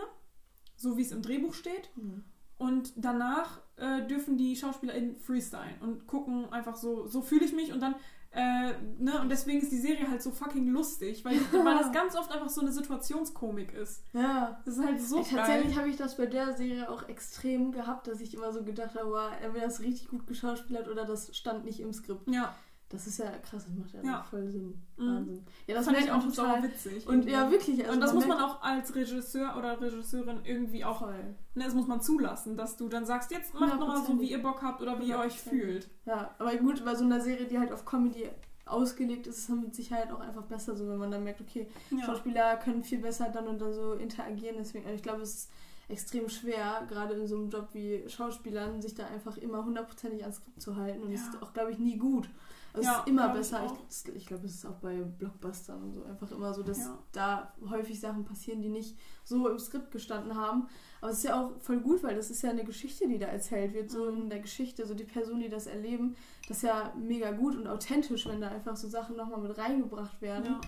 so wie es im Drehbuch steht, Mhm. Und danach äh, dürfen die SchauspielerInnen freestylen und gucken einfach so, so fühle ich mich und dann, äh, ne, und deswegen ist die Serie halt so fucking lustig, weil, *laughs* weil das ganz oft einfach so eine Situationskomik ist. Ja. Das ist halt so Ey, Tatsächlich habe ich das bei der Serie auch extrem gehabt, dass ich immer so gedacht habe, wow, entweder das richtig gut geschauspielert oder das stand nicht im Skript. Ja, Das ist ja krass, das macht ja, Ja. voll Sinn. Mhm. Wahnsinn. Ja, das fand ich auch man total witzig. Und ja, wirklich. Also und das muss man auch als Regisseur oder Regisseurin irgendwie auch, voll. ne, das muss man zulassen, dass du dann sagst, jetzt macht nochmal so, wie ihr Bock habt oder wie ihr euch 100%. fühlt. Ja, aber gut, bei so einer Serie, die halt auf Comedy ausgelegt ist, ist es mit Sicherheit auch einfach besser, so wenn man dann merkt, okay, Ja. Schauspieler können viel besser dann und dann so interagieren. Deswegen, also ich glaube, es extrem schwer, gerade in so einem Job wie Schauspielern, sich da einfach immer hundertprozentig ans Skript zu halten. Und Ja. das ist auch, glaube ich, nie gut. Also Ja, es ist immer besser. Ich, ich glaube, es ist auch bei Blockbustern und so einfach immer so, dass Ja. da häufig Sachen passieren, die nicht so im Skript gestanden haben. Aber es ist ja auch voll gut, weil das ist ja eine Geschichte, die da erzählt wird. So Mhm. in der Geschichte, so die Personen, die das erleben, das ist ja mega gut und authentisch, wenn da einfach so Sachen nochmal mit reingebracht werden, Ja.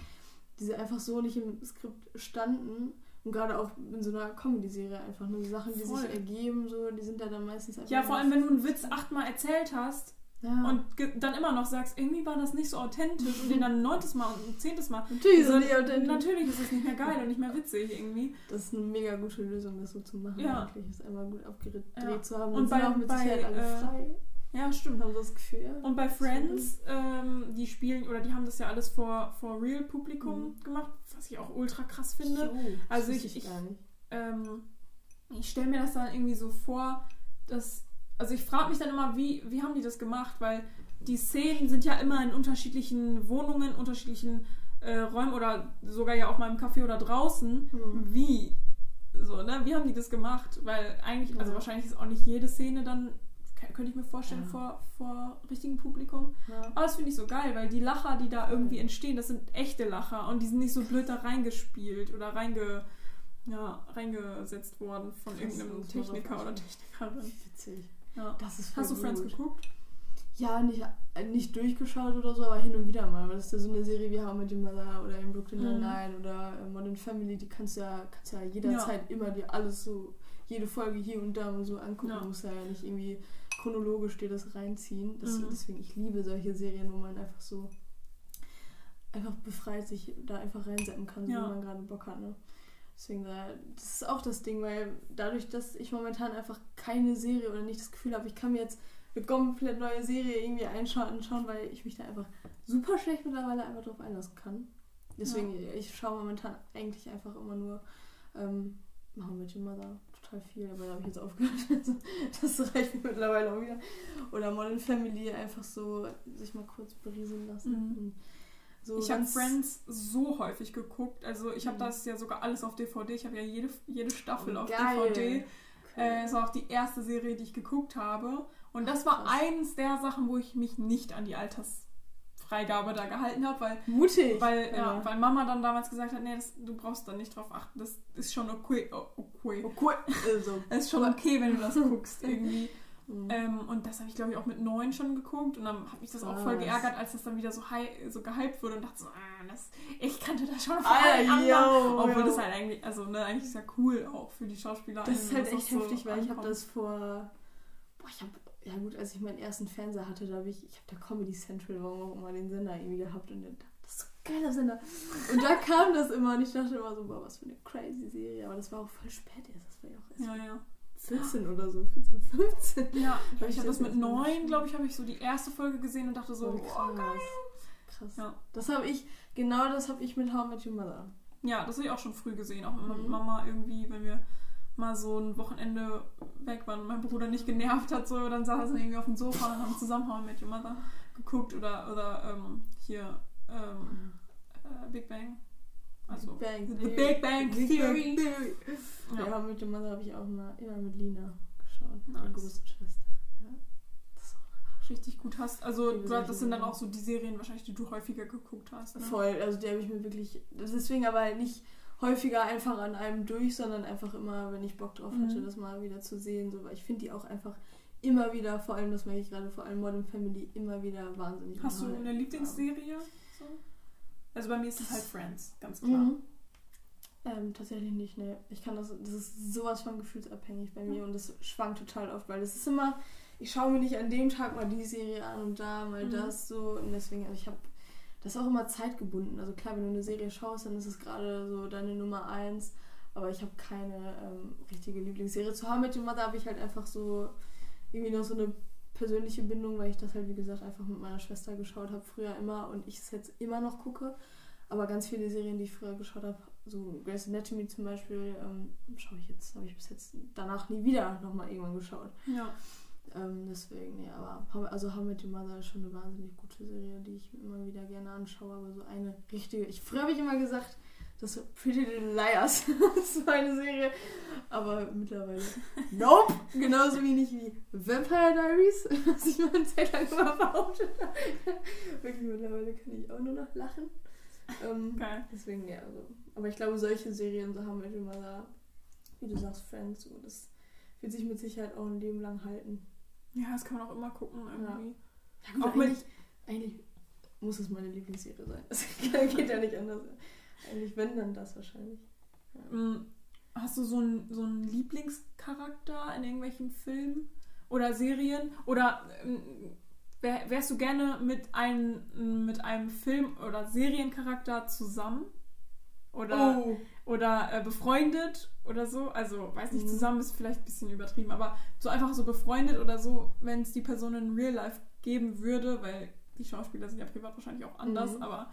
die einfach so nicht im Skript standen. Und gerade auch in so einer Comedy-Serie einfach nur Sachen, die Voll. sich ergeben, so, die sind ja dann meistens einfach. ja, vor allem, wenn du einen Witz achtmal erzählt hast ja. und dann immer noch sagst, irgendwie war das nicht so authentisch und den dann ein neuntes Mal und ein zehntes Mal. Natürlich ist So, es nicht authentisch. natürlich ist es nicht mehr geil und nicht mehr witzig irgendwie. Das ist eine mega gute Lösung, das so zu machen. Ja. Eigentlich ist einmal gut abgedreht Ja. zu haben. Und Und bei- auch mit bei, Sicherheit alle äh, frei. Ja, stimmt. Haben so das Gefühl. Und bei Friends, ähm, die spielen, oder die haben das ja alles vor, vor Real-Publikum Mhm. gemacht, was ich auch ultra krass finde. Jo, Also ich- ich- nicht. ähm, ich stelle mir das dann irgendwie so vor, dass. Also ich frage mich dann immer, wie, wie haben die das gemacht? Weil die Szenen sind ja immer in unterschiedlichen Wohnungen, unterschiedlichen äh, Räumen oder sogar ja auch mal im Café oder draußen. Hm. Wie? So, ne? Wie haben die das gemacht? Weil eigentlich, also wahrscheinlich ist auch nicht jede Szene dann, könnte ich mir vorstellen, Ja. vor, vor richtigem Publikum. Ja. Aber das finde ich so geil, weil die Lacher, die da irgendwie entstehen, das sind echte Lacher und die sind nicht so blöd da reingespielt oder reinge, ja, reingesetzt worden von irgendeinem Techniker oder. Technikerin. Witzig. Ja. Das ist voll Hast du Friends gut. geguckt? Ja, nicht, äh, nicht durchgeschaut oder so, aber hin und wieder mal. Weil das ist ja so eine Serie wie How I Met Your Mother oder in Brooklyn Mhm. Nine-Nine oder äh, Modern Family, die kannst du ja, kannst ja jederzeit immer dir alles so, jede Folge hier und da und so angucken. Ja. Du musst ja nicht irgendwie chronologisch dir das reinziehen. Das, Mhm. Deswegen, ich liebe solche Serien, wo man einfach so einfach befreit sich da einfach reinsetzen kann, Ja. wie man gerade Bock hat. Ne? Deswegen, da- das ist auch das Ding, weil dadurch, dass ich momentan einfach keine Serie oder nicht das Gefühl habe, ich kann mir jetzt eine komplett neue Serie irgendwie einschauen, anschauen, weil ich mich da einfach super schlecht mittlerweile einfach drauf einlassen kann. Deswegen, ich schaue momentan eigentlich einfach immer nur ähm, I Met Your Mother total viel, aber da habe ich jetzt aufgehört. *laughs* das reicht mir mittlerweile auch wieder. Oder Modern Family einfach so sich mal kurz berieseln lassen. Mhm. So ich habe Friends so häufig geguckt. Also ich habe Mhm. das ja sogar alles auf DVD. Ich habe ja jede, jede Staffel auf Geil. DVD. Cool. Äh, es war auch die erste Serie, die ich geguckt habe. Und das war Krass. eins der Sachen, wo ich mich nicht an die Altersfreigabe da gehalten habe, weil, Mutig. weil, ja, Ja. weil Mama dann damals gesagt hat, nee, das, du brauchst da nicht drauf achten. Das ist schon okay. Oh, okay. Oh, cool. Also, *laughs* Es ist schon okay, wenn du das guckst irgendwie. Mhm. Ähm, und das habe ich, glaube ich, auch mit neun schon geguckt. Und dann habe ich das auch voll geärgert, als das dann wieder so, hi so gehypt wurde und dachte so, ah, das, ich kannte das schon von allen yo, Obwohl yo. das halt eigentlich, also ne, eigentlich ist ja cool auch für die Schauspieler. Das ist halt echt auch so heftig, weil ich habe das vor. Boah, ich habe. Ja, gut, als ich meinen ersten Fernseher hatte, da habe ich. Ich habe da Comedy Central, warum auch immer, den Sender irgendwie gehabt und dann, das ist so ein geiler Sender. Und da kam das immer und ich dachte immer so, boah, was für eine crazy Serie. Aber das war auch voll spät erst. Das war ja auch erst Ja, ja. 14 oder so, 14, 15. Ja, ich ich habe das mit jetzt mal neun, gesehen? glaube ich, habe ich so die erste Folge gesehen und dachte so, Voll oh, geil. Krass. Ja. Das habe ich, genau das habe ich mit How I Met Your Mother. Ja, das habe ich auch schon früh gesehen, auch immer mit Mhm. Mama irgendwie, wenn wir mal so ein Wochenende weg waren und mein Bruder nicht genervt hat, so, dann saßen wir irgendwie auf dem Sofa und haben zusammen How I Met Your Mother geguckt oder, oder ähm, hier ähm, äh, Big Bang. Also, Big Bang The Theory. Big Bang Big Theory. Bang Theory. Ja. Ja, mit dem Mother habe ich auch mal immer mit Lina geschaut. Nice. Die große Schwester. Ja. Das ist auch richtig gut hast. Also, du, das sind dann auch so die Serien wahrscheinlich, die du häufiger geguckt hast. Ne? voll. Also die habe ich mir wirklich. Deswegen aber halt nicht häufiger einfach an einem durch, sondern einfach immer, wenn ich Bock drauf hatte, Mhm. das mal wieder zu sehen. So, weil ich finde die auch einfach immer wieder, vor allem, das merke ich gerade, vor allem Modern Family, immer wieder wahnsinnig. Hast du eine Lieblingsserie? So? Also bei mir ist es halt Friends, ganz klar. Mhm. Ähm, tatsächlich nicht, ne. Ich kann das, das ist sowas von gefühlsabhängig bei mir und das schwankt total oft, weil das ist immer, ich schaue mir nicht an dem Tag mal die Serie an und da mal Mhm. das so und deswegen, also ich habe, das ist auch immer zeitgebunden. Also klar, wenn du eine Serie schaust, dann ist es gerade so deine Nummer eins, aber ich habe keine ähm, richtige Lieblingsserie. Zu How I Met Your Mother habe ich halt einfach so irgendwie noch so eine persönliche Bindung, weil ich das halt, wie gesagt, einfach mit meiner Schwester geschaut habe, früher immer und ich es jetzt immer noch gucke. Aber ganz viele Serien, die ich früher geschaut habe, so Grey's Anatomy zum Beispiel, ähm, schaue ich jetzt, habe ich bis jetzt danach nie wieder nochmal irgendwann geschaut. Ja. Ähm, deswegen, ja, aber also How Met Your Mother ist schon eine wahnsinnig gute Serie, die ich immer wieder gerne anschaue, aber so eine richtige. Ich früher habe ich immer gesagt, Das Pretty Little Liars. das war eine Serie. Aber mittlerweile. *laughs* Nope! Genauso wenig wie Vampire Diaries, *laughs* was ich mal eine Zeit lang immer behauptet habe. Wirklich, mittlerweile kann ich auch nur noch lachen. Ähm, Geil. Deswegen, ja, also. Aber ich glaube, solche Serien, so haben wir immer da, wie du sagst, Friends, so, das wird sich mit Sicherheit auch ein Leben lang halten. Ja, das kann man auch immer gucken irgendwie. Ja, gut, Auch eigentlich, eigentlich muss es meine Lieblingsserie sein. *laughs* Das geht ja nicht anders. Eigentlich, wenn, dann das wahrscheinlich. Mm, Hast du so einen, so einen Lieblingscharakter in irgendwelchen Filmen oder Serien? Oder wär, wärst du gerne mit einem, mit einem Film- oder Seriencharakter zusammen? Oder, Oh, oder äh, befreundet oder so? Also, weiß nicht, Mhm. zusammen ist vielleicht ein bisschen übertrieben, aber so einfach so befreundet oder so, wenn es die Person in Real Life geben würde, weil die Schauspieler sind ja privat wahrscheinlich auch anders, Mhm. aber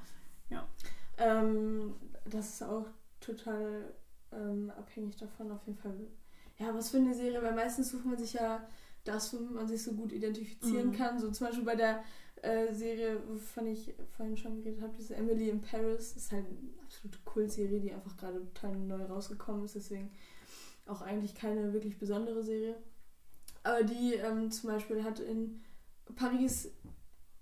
ähm, das ist auch total ähm, abhängig davon, auf jeden Fall. Ja, was für eine Serie, weil meistens sucht man sich ja das, womit man sich so gut identifizieren Mhm. kann. So zum Beispiel bei der äh, Serie, wovon ich vorhin schon geredet habe, diese Emily in Paris, ist halt eine absolute Kultserie, die einfach gerade total neu rausgekommen ist, deswegen auch eigentlich keine wirklich besondere Serie. Aber die ähm, zum Beispiel hat in Paris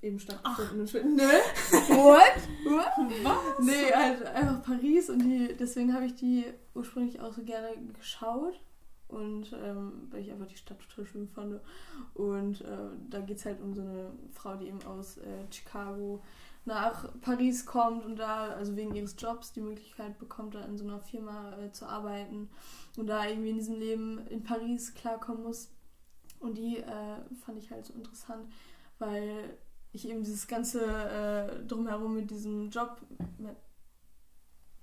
eben stattgefunden. Und schon- Ne? *laughs* What? What? was? Nee, halt einfach Paris und die, deswegen habe ich die ursprünglich auch so gerne geschaut. Und ähm, weil ich einfach die Stadt total schön fand. Und äh, da geht es halt um so eine Frau, die eben aus äh, Chicago nach Paris kommt und da, also wegen ihres Jobs, die Möglichkeit bekommt, da in so einer Firma äh, zu arbeiten und da irgendwie in diesem Leben in Paris klarkommen muss. Und die äh, fand ich halt so interessant, weil ich eben dieses ganze äh, Drumherum mit diesem Job,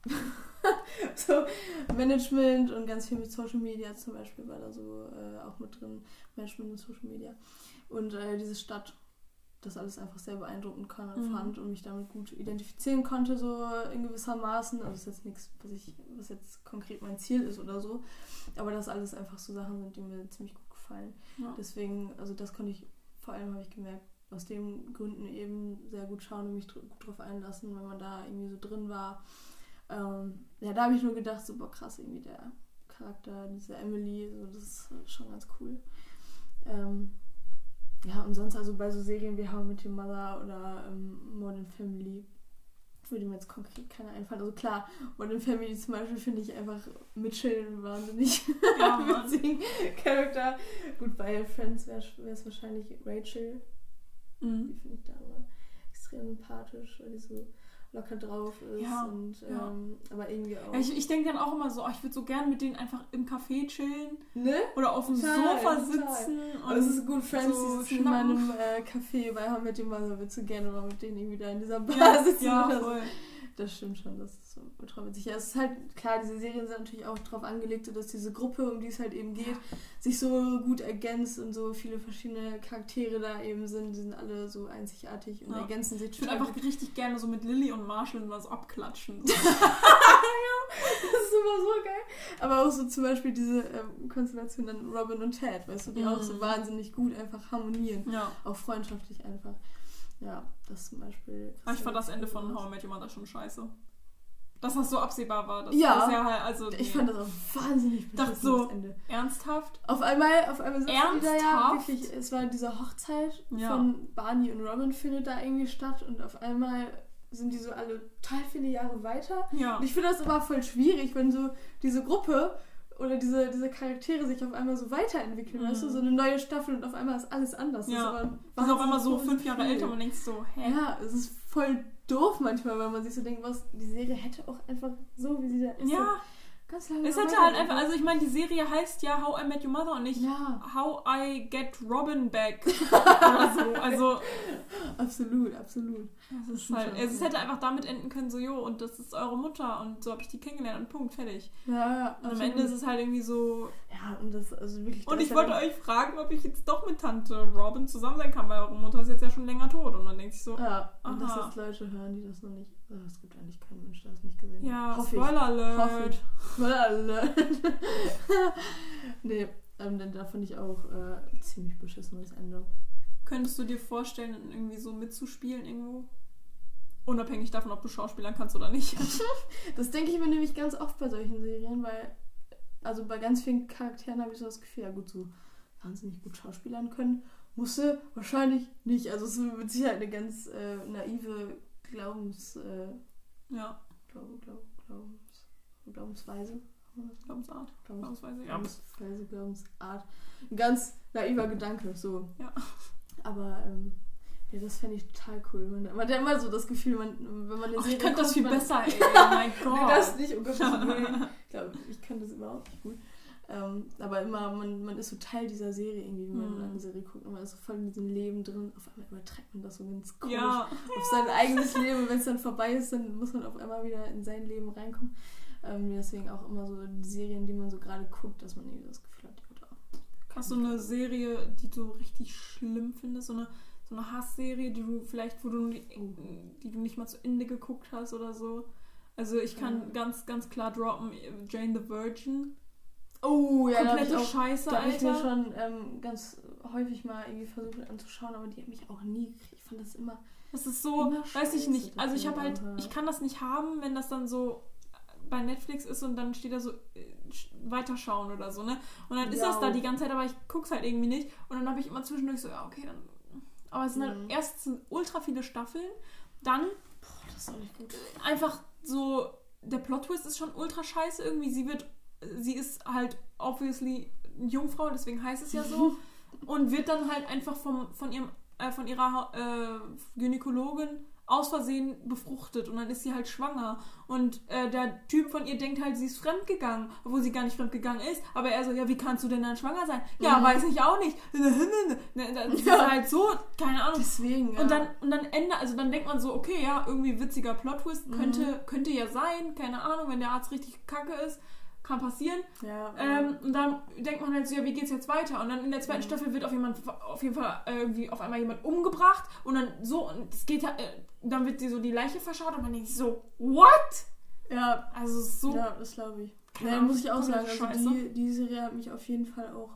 *laughs* so Management und ganz viel mit Social Media zum Beispiel war da so äh, auch mit drin, Management und Social Media. Und äh, diese Stadt, das alles einfach sehr beeindruckend kann, Mhm. fand und mich damit gut identifizieren konnte, so in gewissermaßen. Also das ist jetzt nichts, was ich, was jetzt konkret mein Ziel ist oder so. Aber das alles einfach so Sachen sind, die mir ziemlich gut gefallen. Ja. Deswegen, also das konnte ich, vor allem habe ich gemerkt, aus den Gründen eben sehr gut schauen und mich dr gut drauf einlassen, wenn man da irgendwie so drin war. Ähm, ja, da habe ich nur gedacht, boah, krass, irgendwie der Charakter, diese Emily, so, das ist schon ganz cool. Ähm, ja, und sonst also bei so Serien wie How I Met Your Mother oder ähm, Modern Family würde mir jetzt konkret keiner einfallen. Also klar, Modern Family zum Beispiel finde ich einfach Mitchell einen wahnsinnig Ja, *laughs* witzigen Charakter. Gut, bei Friends wäre es wahrscheinlich Rachel. Die Mhm. finde ich da immer extrem sympathisch, weil die so locker drauf ist. Ja, und, ja. ähm, aber irgendwie auch. Ja, ich, ich denke dann auch immer so, oh, ich würde so gern mit denen einfach im Café chillen ne? oder auf dem Total, Sofa total. sitzen. Aber es ist gut, Friends, so die sitzen in meinem äh, Café bei Met Your Mother, würdest du gerne mal mit denen irgendwie da in dieser Bar sitzen ja, oder so. Das stimmt schon, das ist so ultra witzig. Ja, es ist halt klar, diese Serien sind natürlich auch darauf angelegt, so dass diese Gruppe, um die es halt eben geht, sich so gut ergänzt und so viele verschiedene Charaktere da eben sind. Die sind alle so einzigartig und Ja. ergänzen sich Ich würde einfach gut. richtig gerne so mit Lilly und Marshall immer *laughs* so abklatschen. Das ist immer so geil. Aber auch so zum Beispiel diese ähm, Konstellation dann Robin und Ted, weißt du, die auch so Mhm. wahnsinnig gut einfach harmonieren. ja. Auch freundschaftlich einfach. Ja, das zum Beispiel. Aber Ah, ich fand das Ende von How I Met Your Mother schon scheiße. Dass das so absehbar war. Das Ja. ja halt, also, Ich nee. fand das auch wahnsinnig Dachte beschissen, so, das Ende. Ernsthaft? Auf einmal, auf einmal sitzen die da ja Ernsthaft? wirklich, es war diese Hochzeit Ja. von Barney und Robin findet da irgendwie statt und auf einmal sind die so alle total viele Jahre weiter. Ja. Und ich finde das immer voll schwierig, wenn so diese Gruppe oder diese, diese Charaktere sich auf einmal so weiterentwickeln, Mhm. weißt du, so eine neue Staffel und auf einmal ist alles anders. Ja. Das ist aber Die sind auf einmal so fünf Jahre viel. älter und man denkt so, hä? Ja, es ist voll doof manchmal, weil man sich so denkt, was, die Serie hätte auch einfach so, wie sie da ist, Ja, ganz lange es hätte halt einfach, also ich meine, die Serie heißt ja How I Met Your Mother und nicht Ja, How I Get Robin Back *laughs* oder so. Also absolut, absolut. es, ist halt, es hätte einfach damit enden können, so, jo, und das ist eure Mutter und so habe ich die kennengelernt und Punkt, fertig. Ja, ja, Und am. Ende ist es halt irgendwie so, Ja, und das, also wirklich. Und das ich ist wollte euch fragen, ob ich jetzt doch mit Tante Robin zusammen sein kann, weil eure Mutter ist jetzt ja schon länger tot. Und dann denkt sich so, Ja, und dass Aha. jetzt Leute hören, die das noch nicht. Oh, es gibt eigentlich keinen Mensch, der das nicht gesehen hat. ja. Spoiler Alert. *laughs* nee, ähm, denn da finde ich auch äh, ziemlich beschissenes Ende. Könntest du dir vorstellen, irgendwie so mitzuspielen irgendwo? Unabhängig davon, ob du Schauspielern kannst oder nicht. *laughs* Das denke ich mir nämlich ganz oft bei solchen Serien, weil, also bei ganz vielen Charakteren habe ich so das Gefühl, ja gut, so wahnsinnig gut Schauspielern können, musste wahrscheinlich nicht. Also es ist mit Sicherheit eine ganz äh, naive Glaubens, äh, ja, Glaub, Glaub, Glaubens, Glaubensweise. Glaubensart. Glaubens, Glaubensweise, ja. Glaubensweise, Glaubensart. Ein ganz naiver Gedanke, so. Ja. Aber, ähm, ja, das fände ich total cool. Man, man hat ja immer so das Gefühl, man, wenn man eine Oh, Serie ich könnte das viel man, besser, ey. *laughs* Oh mein Nee, Gott. das nicht, um Gottes *laughs* Willen. Ich glaube, ich kann das überhaupt nicht gut. Ähm, aber immer, man, man ist so Teil dieser Serie irgendwie, wenn man Mhm. eine Serie guckt. Und man ist so voll in diesem Leben drin. Auf einmal überträgt man das so ganz komisch ja, auf sein eigenes Leben. Wenn es dann vorbei ist, dann muss man auf einmal wieder in sein Leben reinkommen. Ähm, deswegen auch immer so die Serien, die man so gerade guckt, dass man irgendwie das Gefühl hat, oder hast du eine Serie, die du richtig schlimm findest? So eine, so eine Hassserie, die du vielleicht, wo du, die, die du nicht mal zu Ende geguckt hast oder so? Also ich kann Ja. ganz, ganz klar droppen, Jane the Virgin. Oh, ja, da habe ich, Komplette auch- Scheiße, da hab ich mir Alter. schon ähm, ganz häufig mal irgendwie versucht anzuschauen, aber die hat mich auch nie gekriegt. Ich fand das immer. Das ist so, weiß ich nicht. Also ich habe halt, Alter. ich kann das nicht haben, wenn das dann so bei Netflix ist und dann steht da so äh, sch- weiterschauen oder so, ne? Und dann ist Ja. das da die ganze Zeit, aber ich guck's halt irgendwie nicht. Und dann habe ich immer zwischendurch so, ja, okay, dann. Aber es sind Mhm. halt erst sind ultra viele Staffeln, dann Boah, das ist auch nicht gut. einfach so, der Plot-Twist ist schon ultra scheiße irgendwie. Sie wird, sie ist halt obviously eine Jungfrau, deswegen heißt es ja so. *laughs* und wird dann halt einfach vom, von, ihrem, äh, von ihrer äh, Gynäkologin aus Versehen befruchtet und dann ist sie halt schwanger. Und äh, der Typ von ihr denkt halt, sie ist fremdgegangen, obwohl sie gar nicht fremdgegangen ist. Aber er so, ja, wie kannst du denn dann schwanger sein? Ja, Mhm. weiß ich auch nicht. *laughs* Das ist Ja. halt so, keine Ahnung. Deswegen. Ja. Und dann, und dann Ende, also dann denkt man so, okay, ja, irgendwie witziger Plot-Twist, Mhm. könnte, könnte ja sein, keine Ahnung, wenn der Arzt richtig kacke ist, kann passieren. Ja, Ähm, und dann denkt man halt so, ja, wie geht's jetzt weiter? Und dann in der zweiten Mhm. Staffel wird auf, jemand, auf jeden Fall irgendwie auf einmal jemand umgebracht und dann so, und es geht halt, äh, dann wird dir so die Leiche verschaut und man denkt sich so, what? ja, Also so, ja, das glaube ich. Keine Ja, Ahnung, muss ich auch sagen, also die, die Serie hat mich auf jeden Fall auch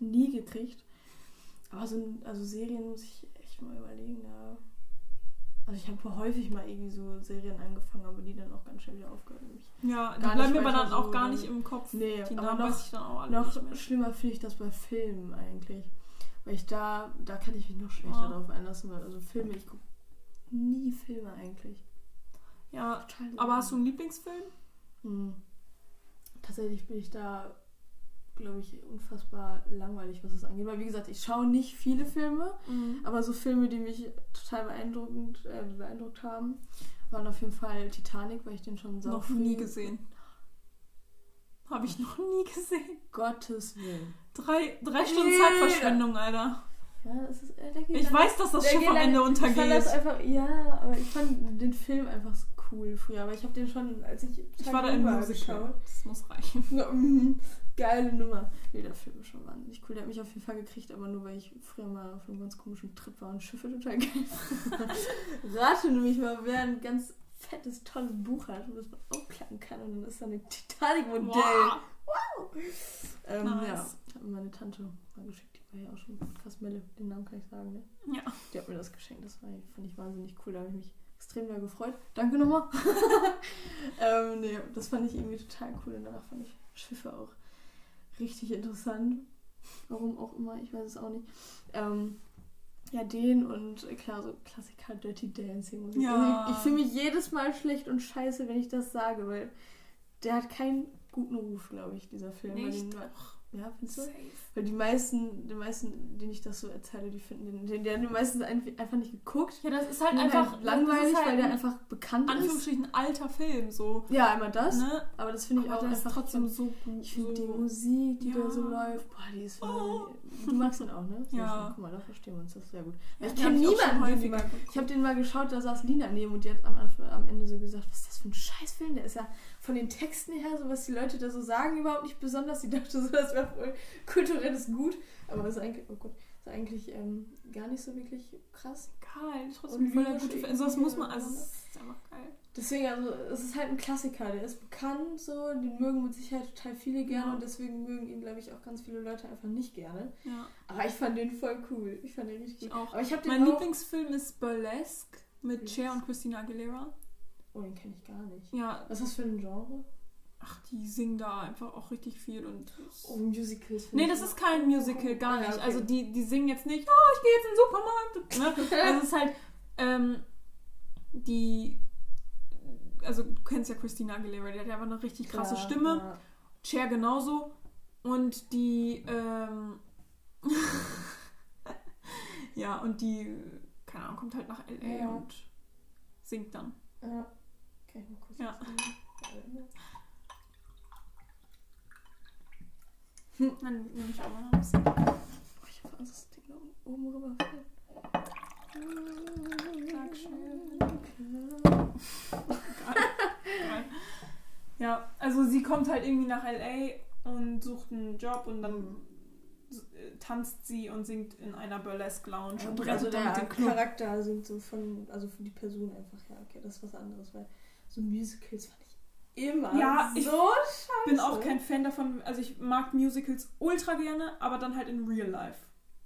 nie gekriegt. Aber so also Serien muss ich echt mal überlegen. Da. Also ich habe häufig mal irgendwie so Serien angefangen, aber die dann auch ganz schnell wieder aufgehört. ja, die gar bleiben mir aber dann auch so, gar ne? nicht im Kopf. Nee, die aber Namen noch, weiß ich dann auch alle noch schlimmer finde ich das bei Filmen eigentlich. Weil ich da, da kann ich mich noch schlechter Ah. drauf einlassen. Weil also Filme, ich gucke nie Filme eigentlich. Ja, Total aber hast du einen Lieblingsfilm? Hm. Tatsächlich bin ich da, glaube ich, unfassbar langweilig, was das angeht. Weil, wie gesagt, ich schaue nicht viele Filme, aber so Filme, die mich total beeindruckend, äh, beeindruckt haben, waren auf jeden Fall Titanic, weil ich den schon sau Noch nie gesehen. *laughs* Habe ich noch nie gesehen. Gottes Willen. Drei, drei Stunden. Zeitverschwendung, Alter. Ja, das ist, äh, Ich weiß, dass das Schiff am Ende Ich fand das untergeht. einfach, ja, aber ich fand den Film einfach so cool früher. Aber ich habe den schon, als ich. Ich war da war, Musical. Das muss reichen. *laughs* Geile Nummer. Nee, der Film ist schon wahnsinnig cool. Der hat mich auf jeden Fall gekriegt, aber nur weil ich früher mal auf einem ganz komischen Trip war und Schiffe total geil fand. *laughs* Rate nämlich mal, wer ein ganz fettes, tolles Buch hat, das man aufklappen kann und dann ist da ein Titanic-Modell. Wow. Ähm, Nice. Ja, hat mir meine Tante mal geschickt. Die war ja auch schon Podcast Melle. Den Namen kann ich sagen, ne? Ja. Die hat mir das geschenkt. Das war, fand ich wahnsinnig cool. Da habe ich mich extrem doll gefreut. Danke nochmal. *laughs* ähm, nee, das fand ich irgendwie total cool. Und danach fand ich Schiffe auch richtig interessant. Warum auch immer, ich weiß es auch nicht. Ähm, ja, den und klar, so Klassiker Dirty Dancing. Musik. Ja. Also ich ich fühle mich jedes Mal schlecht und scheiße, wenn ich das sage, weil der hat keinen guten Ruf, glaube ich, dieser Film. Weil Nicht? den, ja, findest du? Safe. Weil die meisten, die meisten, denen ich das so erzähle, die finden den, den, die haben die meisten ein- einfach nicht geguckt. Ja, das ist halt einfach halt langweilig, ist halt weil der ein einfach bekannt ist. Anführungsstrichen alter Film, so. Ja, einmal das. Ne? Aber das finde ich auch ist einfach trotzdem so gut. Ich finde so. die Musik, die Ja. da so läuft, boah, die ist Oh. Du magst den auch, ne? Ja. schön. Guck mal, da verstehen wir uns das sehr gut. Ja, ich kenne schon niemanden, den. Ich habe den mal geschaut, da saß Lina neben und die hat am, am Ende so gesagt, was ist das für ein Scheißfilm? Der ist ja von den Texten her, so was die Leute da so sagen, überhaupt nicht besonders. Die dachte so, das wäre voll kulturelles Gut. Aber ist eigentlich, oh Gott, ist eigentlich ähm, gar nicht so wirklich krass. Geil, trotzdem voll der gute Also das muss man, also es ist einfach geil. Deswegen, also, es ist halt ein Klassiker, der ist bekannt so, den mögen mit Sicherheit total viele gerne Ja. und deswegen mögen ihn, glaube ich, auch ganz viele Leute einfach nicht gerne. Ja, Aber ich fand den voll cool. Ich fand den richtig ich gut. auch. Aber ich Mein auch... Lieblingsfilm ist Burlesque. Mit Cher und Christina Aguilera. Oh, den kenne ich gar nicht. Ja, Was ist das für ein Genre? Ach, die singen da einfach auch richtig viel und. Oh, Musicals. Nee, das ist kein Musical, gar nicht. okay. Also die, die singen jetzt nicht, oh, ich gehe jetzt in den Supermarkt. Ne? *laughs* Also es ist halt, ähm, die, also du kennst ja Christina Aguilera, die hat ja einfach eine richtig krasse Ja, Stimme. ja. Cher genauso. Und die, ähm, *laughs* ja, und die, keine Ahnung, kommt halt nach L.A. Ja. und singt dann. Ja. Ich mal kurz Ja. Sehen. Dann nehme ich auch mal ein bisschen. Oh, ich hab Angst, das Ding da oben. Geil. *laughs* Ja, also sie kommt halt irgendwie nach LA und sucht einen Job und dann äh, tanzt sie und singt in einer Burlesque Lounge und rettet also der Club. Charakter sind so von, also für die Person einfach, ja, okay, das ist was anderes, weil so Musicals fand ich immer Ja, ich so Ich bin auch scheiße. kein Fan davon, also ich mag Musicals ultra gerne, aber dann halt in Real Life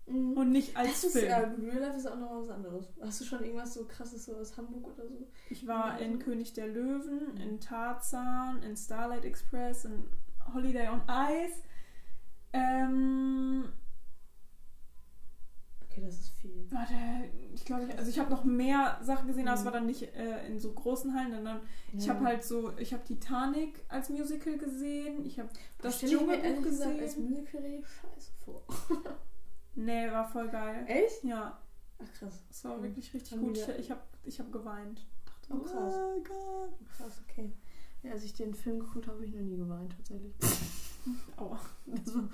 Mhm. und nicht als das ist, Film. ja, Real Life ist auch noch was anderes. Hast du schon irgendwas so krasses so aus Hamburg oder so? Ich war in König der Löwen, in Tarzan, in Starlight Express, in Holiday on Ice. Ähm, Okay, das ist viel. warte, ich glaube, ich, also ich habe noch mehr Sachen gesehen, aber es Mhm. war dann nicht äh, in so großen Hallen. Sondern ich Ja. habe halt so, ich habe Titanic als Musical gesehen. Ich habe das ich Dschungelbuch gesagt als gesehen. Musical scheiße vor. *laughs* *laughs* Nee, war voll geil. Echt? Ja, Ach krass. es war Mhm. wirklich richtig Haben gut. Ich, ich habe ich hab geweint. Dachte, Oh, krass. Oh Gott. Krass, okay. Ja, als ich den Film geguckt habe, habe ich noch nie geweint, tatsächlich. *laughs* Aua. Das war,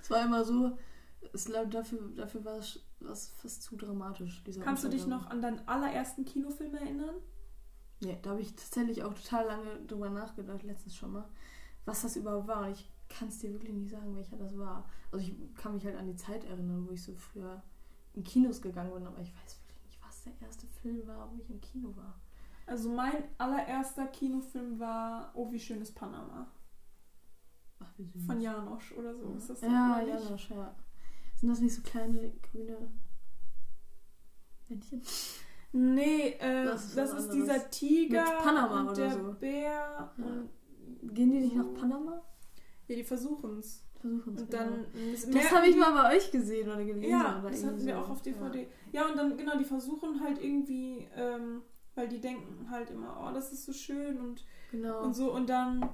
das war immer so, es dafür, dafür war es was fast zu dramatisch. Kannst du dich noch an deinen allerersten Kinofilm erinnern? Nee, da habe ich tatsächlich auch total lange drüber nachgedacht, letztens schon mal, was das überhaupt war. Und ich kann es dir wirklich nicht sagen, welcher das war. Also ich kann mich halt an die Zeit erinnern, wo ich so früher in Kinos gegangen bin, aber ich weiß wirklich nicht, was der erste Film war, wo ich im Kino war. Also mein allererster Kinofilm war Oh, wie schön ist Panama. Ach, wie süß. Von Janosch oder so. Ist das Ja? Janosch, ja. Sind das nicht so kleine grüne Männchen? Nee, äh, Das das ist ist, was dieser. Tiger Mit Panama und oder der so. Bär. Ja. Gehen die nicht nach Panama? ja, die versuchen es. Versuchen es. Und dann. ist Das habe ich mal bei euch gesehen oder gelesen. Ja, oder das hatten wir auch auf DVD. Ja. und dann, genau, die versuchen halt irgendwie, ähm, weil die denken halt immer, oh, das ist so schön und, Ja, genau. und so. Und dann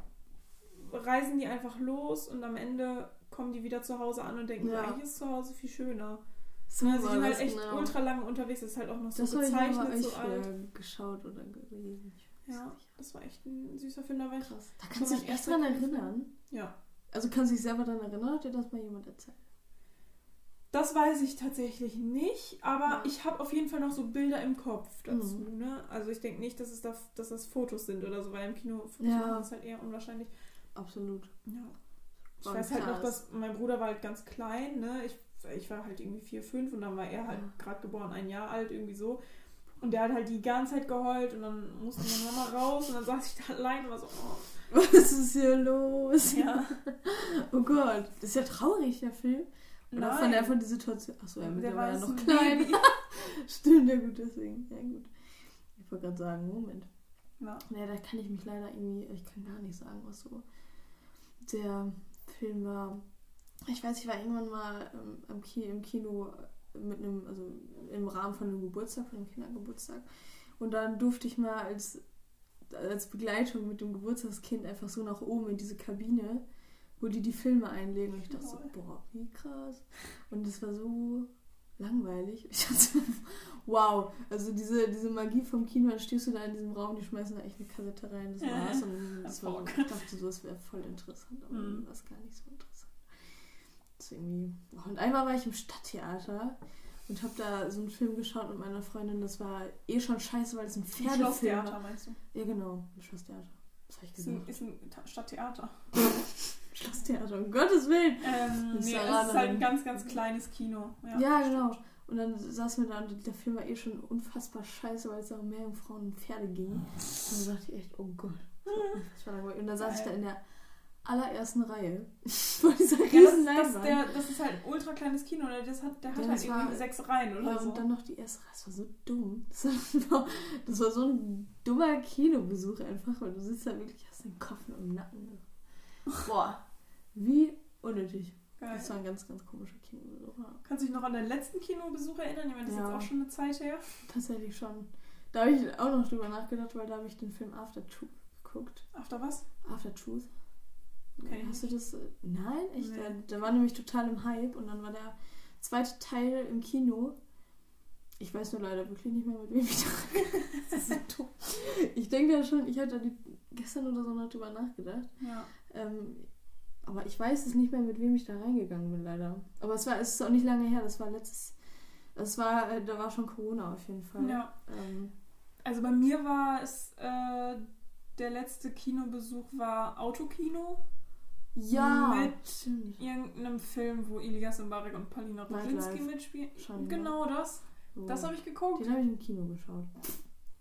reisen die einfach los und am Ende kommen die wieder zu Hause an und denken, Ja. eigentlich ist zu Hause viel schöner. so Ne, sie war sind halt echt genau. ultra lange unterwegs, das ist halt auch noch so Das habe ich mal gezeichnet, so alt. geschaut oder gelesen. Ja, das war echt ein süßer Film, da. Krass. Da kannst du dich erster dran erinnern. Ja. Also kannst du dich selber daran erinnern, hat dir das mal jemand erzählt? Das weiß ich tatsächlich nicht, aber Ja. ich habe auf jeden Fall noch so Bilder im Kopf dazu. Mhm. Ne? Also ich denke nicht, dass, es da, dass das Fotos sind oder so, weil im Kino Fotos Ja. machen ist halt eher unwahrscheinlich. Absolut. Ja. Ich weiß halt noch, dass mein Bruder war halt ganz klein, ne? Ich, ich war halt irgendwie vier, fünf und dann war er halt gerade geboren, ein Jahr alt, irgendwie so. Und der hat halt die ganze Zeit geheult und dann musste meine Mama raus und dann saß ich da allein und war so, oh. *laughs* Was ist hier los? Ja. *laughs* Oh Gott. Das ist ja traurig, der Film. Oder Nein. von der, von der Situation. Achso, ja, Der der war ja noch ein klein. *laughs* Stimmt, ja gut, deswegen. Ja gut. Ich wollte gerade sagen, Moment. Ja. Nee, da kann ich mich leider irgendwie, ich kann gar nicht sagen, was so der Film war. Ich weiß, ich war irgendwann mal ähm, am Ki im Kino mit einem, also im Rahmen von einem Geburtstag, von einem Kindergeburtstag. Und dann durfte ich mal als, als Begleitung mit dem Geburtstagskind einfach so nach oben in diese Kabine, wo die die Filme einlegen. Und ich dachte so, boah, wie krass. Und es war so langweilig. Ich dachte *laughs* wow. Also diese, diese Magie vom Kino, dann stehst du da in diesem Raum, die schmeißen da echt eine Kassette rein, das war's. Und das war, ich dachte so, das wäre voll interessant, aber Mhm. dann war es gar nicht so interessant. Das irgendwie... Und einmal war ich im Stadttheater und habe da so einen Film geschaut mit meiner Freundin. Das war eh schon scheiße, weil es ein Pferdefilm Schlosstheater war. meinst du? Ja, genau. Ein Schlosstheater. Was habe ich Ist ein, gesagt? ist ein Ta- Stadttheater. *laughs* Schlosstheater, um Gottes Willen. Ähm, nee, es ist Sarah halt ein ganz, ganz kleines Kino. Ja, Ja, genau. Und dann saßen wir da und der Film war eh schon unfassbar scheiße, weil es da um mehr um Frauen und Pferde ging. Und dann dachte ich echt, oh Gott. Langweilig. Und dann saß ich da in der allerersten Reihe. *laughs* Vor dieser Ja, das, riesen das, ist Leinwand. der, das ist halt ein ultra kleines Kino, oder? Das hat, der hat Ja, halt das irgendwie war- sechs Reihen oder Ja, so. und dann noch die erste Reihe. Das war so dumm. *laughs* Das war, das war so ein dummer Kinobesuch einfach, weil du sitzt da wirklich, hast den Kopf nur im Nacken. Boah, wie unnötig. Geil. Das war ein ganz, ganz komischer Kinobesuch. Kannst du dich noch an deinen letzten Kinobesuch erinnern? Ich meine, das ist Ja. jetzt auch schon eine Zeit her. Tatsächlich schon. Da habe ich auch noch drüber nachgedacht, weil da habe ich den Film After Truth geguckt. After was? After Truth. Kenn ich Hast du das? äh, Nein, echt? Nee. Der, der war nämlich total im Hype und dann war der zweite Teil im Kino. Ich weiß nur leider wirklich nicht mehr, mit wem ich *laughs* da Das ist so dumm. Ich denke ja schon, ich hatte gestern oder so noch drüber nachgedacht. Ja. Ähm, aber ich weiß es nicht mehr, mit wem ich da reingegangen bin, leider. Aber es war, es ist auch nicht lange her, das war letztes. Das war, äh, da war schon Corona auf jeden Fall. ja. Ähm, Also bei mir war es, äh, der letzte Kinobesuch war Autokino. ja, Mit stimmt. Irgendeinem Film, wo Ilias Mbarek und Roginski Nightlife. mitspielen. Schon, Genau das. So. Das habe ich geguckt. Den habe ich im Kino geschaut.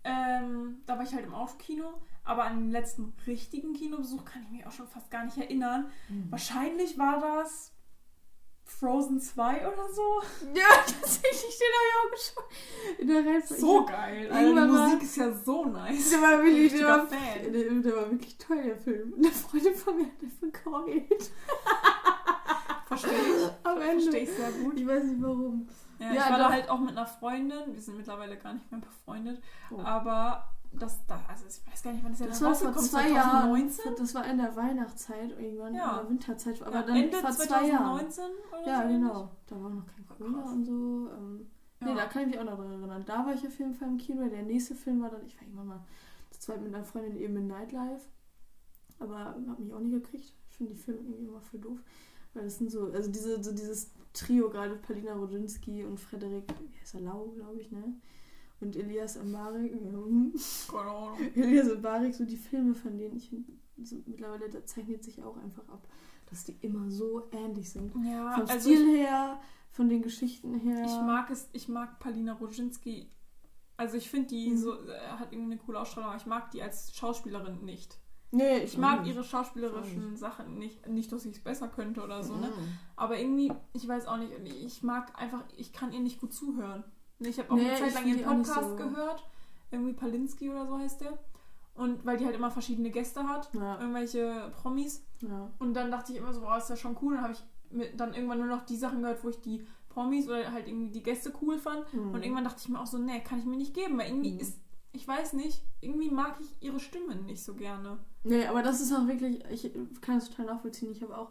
Ähm, da war ich halt im Autokino. Aber an den letzten richtigen Kinobesuch kann ich mich auch schon fast gar nicht erinnern. Mhm. Wahrscheinlich war das Frozen 2 oder so. *laughs* Ja, tatsächlich, den habe ich auch geschaut. In der Reihenfolge. So geil. Also die Musik ist ja so nice. Der war wirklich, der war, Fan. der, der war wirklich toll, der Film. Eine Freundin von mir hat davon geheult. *laughs* Verstehe ich. Am Ende. Verstehe ich sehr gut. Ich weiß nicht warum. Ja, Ja, ich war da halt auch mit einer Freundin. Wir sind mittlerweile gar nicht mehr befreundet. Oh. Aber das da, also ich weiß gar nicht, wann das ja Das dann war vor zwei Jahren. 2019? Das war in der Weihnachtszeit irgendwann, Ja. in der Winterzeit. Aber Ja, dann Ende vor zwei Jahren. 2019 oder Ja, so genau. Da war noch kein Corona krass. und so. Ähm, Ja. Nee, da kann ich mich auch noch dran erinnern. Da war ich auf jeden Fall im Kino. Der nächste Film war dann, ich war irgendwann mal zu zweit mit einer Freundin eben in Nightlife. Aber hab mich auch nie gekriegt. Ich finde die Filme irgendwie immer voll doof. Weil das sind so, also diese, so dieses Trio, gerade Palina Rodzinski und Frederik, wie heißt er, Lau, glaube ich, ne? Und Elias Mbarek. Keine Ahnung. Elias Mbarek, so die Filme von denen, ich finde, so, mittlerweile, da zeichnet sich auch einfach ab, dass die immer so ähnlich sind. Ja, Vom also Stil ich, her, von den Geschichten her. ich mag es, ich mag Palina Roginski. Also ich finde die Mhm. so, äh, hat irgendwie eine coole Ausstrahlung, aber ich mag die als Schauspielerin nicht. Nee, Ich mag nicht. ihre schauspielerischen Sachen nicht. Nicht, dass ich es besser könnte oder so, ne? Mhm. Aber irgendwie, ich weiß auch nicht, ich mag einfach, ich kann ihr nicht gut zuhören. Ich habe auch Nee, eine Zeit lang ihren Podcast so. gehört. Irgendwie Palinski oder so heißt der. Und weil die halt immer verschiedene Gäste hat, Ja, irgendwelche Promis. ja. Und dann dachte ich immer so, boah, ist ja schon cool. Dann habe ich mit, dann irgendwann nur noch die Sachen gehört, wo ich die Promis oder halt irgendwie die Gäste cool fand. Mhm. Und irgendwann dachte ich mir auch so, nee, kann ich mir nicht geben. Weil irgendwie Mhm. ist, ich weiß nicht, irgendwie mag ich ihre Stimme nicht so gerne. Nee, aber das ist auch wirklich, ich kann es total nachvollziehen. Ich habe auch,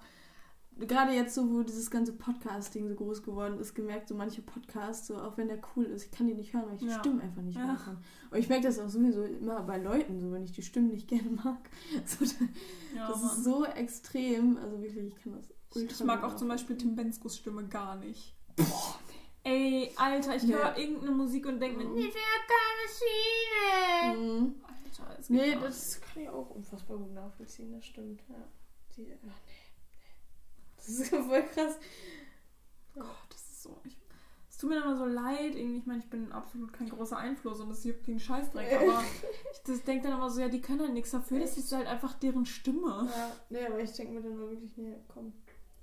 gerade jetzt so, wo dieses ganze Podcast-Ding so groß geworden ist, gemerkt, so manche Podcasts, so auch wenn der cool ist, ich kann die nicht hören, weil ich die Ja. Stimmen einfach nicht Ja. hören kann. Und ich merke das auch sowieso immer bei Leuten, so wenn ich die Stimmen nicht gerne mag. *laughs* So, Ja, das Mann. ist so extrem, also wirklich, ich kann das ultra Ich mag auch zum. Beispiel Tim Benskos Stimme gar nicht. Ey, Alter, ich Nee. höre irgendeine Musik und denke mir, Mhm. nee, wer keine Schiene. Mhm. Alter, es geht Nee, das kann ich auch unfassbar gut nachvollziehen, das stimmt. Ja. Die, ach, nee. Das ist *laughs* voll krass. Gott, das ist so. Ich, es tut mir immer so leid. Irgendwie, ich meine, ich bin absolut kein großer Einfluss und das juckt den Scheißdreck, aber *laughs* ich denke dann immer so, ja, die können halt nichts dafür. Das ist halt einfach deren Stimme. Ja, nee, aber ich denke mir dann mal wirklich, nee, komm,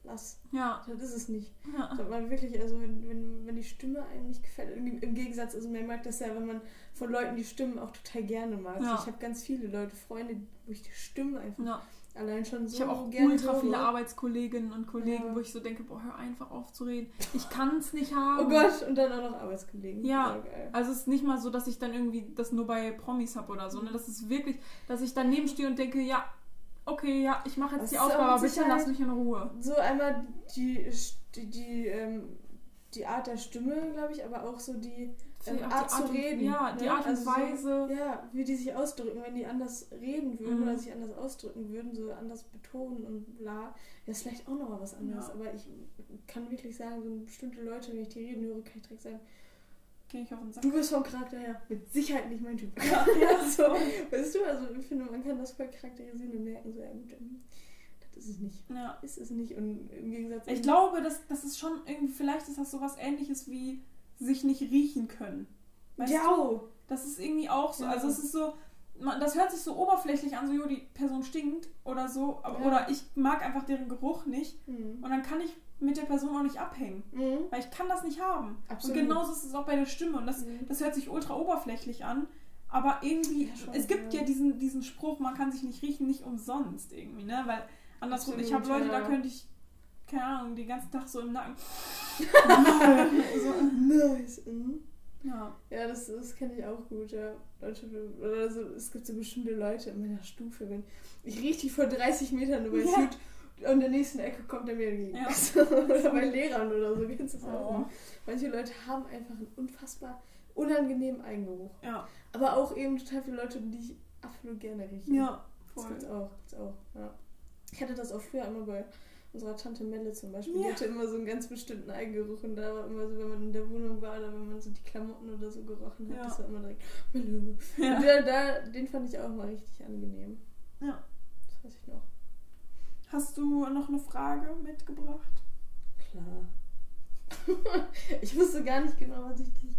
lass. Ja. Das ist es nicht. ja. Dass man wirklich, also wenn, wenn, wenn die Stimme einem nicht gefällt, im Gegensatz, also man mag das ja, wenn man von Leuten die Stimmen auch total gerne mag. Ja. Ich habe ganz viele Leute, Freunde, wo ich die Stimmen einfach ja. Allein schon so Ich habe auch ultra viele Arbeitskolleginnen und Kollegen, Ja. wo ich so denke, boah, hör einfach auf zu reden. Ich kann es nicht haben. Oh Gott, und dann auch noch Arbeitskollegen. Ja. geil. Also es ist nicht mal so, dass ich dann irgendwie das nur bei Promis habe oder so. Ne? Das ist wirklich, dass ich daneben stehe und denke, ja, okay, ja, ich mache jetzt Das die Aufgabe, aber bitte lass mich in Ruhe. So einmal die, die, die, ähm, die Art der Stimme, glaube ich, aber auch so die ähm, die Art, zu reden. Ja, die ne? Art und Also so- Weise. Ja, wie die sich ausdrücken, wenn die anders reden würden Mhm. oder sich anders ausdrücken würden, so anders betonen und bla, das ist vielleicht auch nochmal was anderes. Ja. Aber ich kann wirklich sagen, so bestimmte Leute, wenn ich die reden höre, kann ich direkt sagen, ich auf den Sack. du bist vom Charakter her mit Sicherheit nicht mein Typ. *laughs* Ja, *laughs* ja, so, weißt du, also ich finde, man kann das voll charakterisieren und merken, so, ja gut, ähm, das ist es nicht. Ja. Ist es nicht. Und im Gegensatz Ich glaube, das, das ist schon irgendwie, vielleicht ist das sowas ähnliches wie sich nicht riechen können. Weißt ja, du? Das ist irgendwie auch so. Ja. Also es ist so, man, das hört sich so oberflächlich an, so, jo, die Person stinkt oder so, aber, Ja. oder ich mag einfach deren Geruch nicht Mhm. und dann kann ich mit der Person auch nicht abhängen, Mhm. weil ich kann das nicht haben. Absolut. Und genauso ist es auch bei der Stimme und das, Mhm. das hört sich ultra oberflächlich an, aber irgendwie, Ja, schon, es gibt ja. diesen, diesen Spruch, man kann sich nicht riechen, nicht umsonst irgendwie, ne, weil andersrum, ich habe Absolut, Leute, da könnte ich, keine Ahnung, den ganzen Tag so im Nacken. *laughs* so, Nice. Mhm. ja. Ja, das, das kenne ich auch gut, ja. Leute, oder so, es gibt so bestimmte Leute in meiner Stufe, wenn ich riech die vor 30 Metern über Ja. Süd und in der nächsten Ecke kommt er mir entgegen. Ja. *laughs* oder bei *laughs* Lehrern oder so, kennst du das auch? Oh. Manche Leute haben einfach einen unfassbar unangenehmen Eigengeruch. Ja, Aber auch eben total viele Leute, die ich absolut gerne rieche. ja, Das voll. gibt's auch, gibt's auch, ja. Ich hatte das auch früher immer bei unserer Tante Melle zum Beispiel. Die Ja. hatte immer so einen ganz bestimmten Eigengeruch und da war immer so, wenn man in der Wohnung war oder wenn man so die Klamotten oder so gerochen hat, Ja. das war immer direkt Melle. Ja. Und der, da, den fand ich auch mal richtig angenehm. Ja. Das weiß ich noch. Hast du noch eine Frage mitgebracht? Klar. *laughs* ich wusste gar nicht genau, was ich dich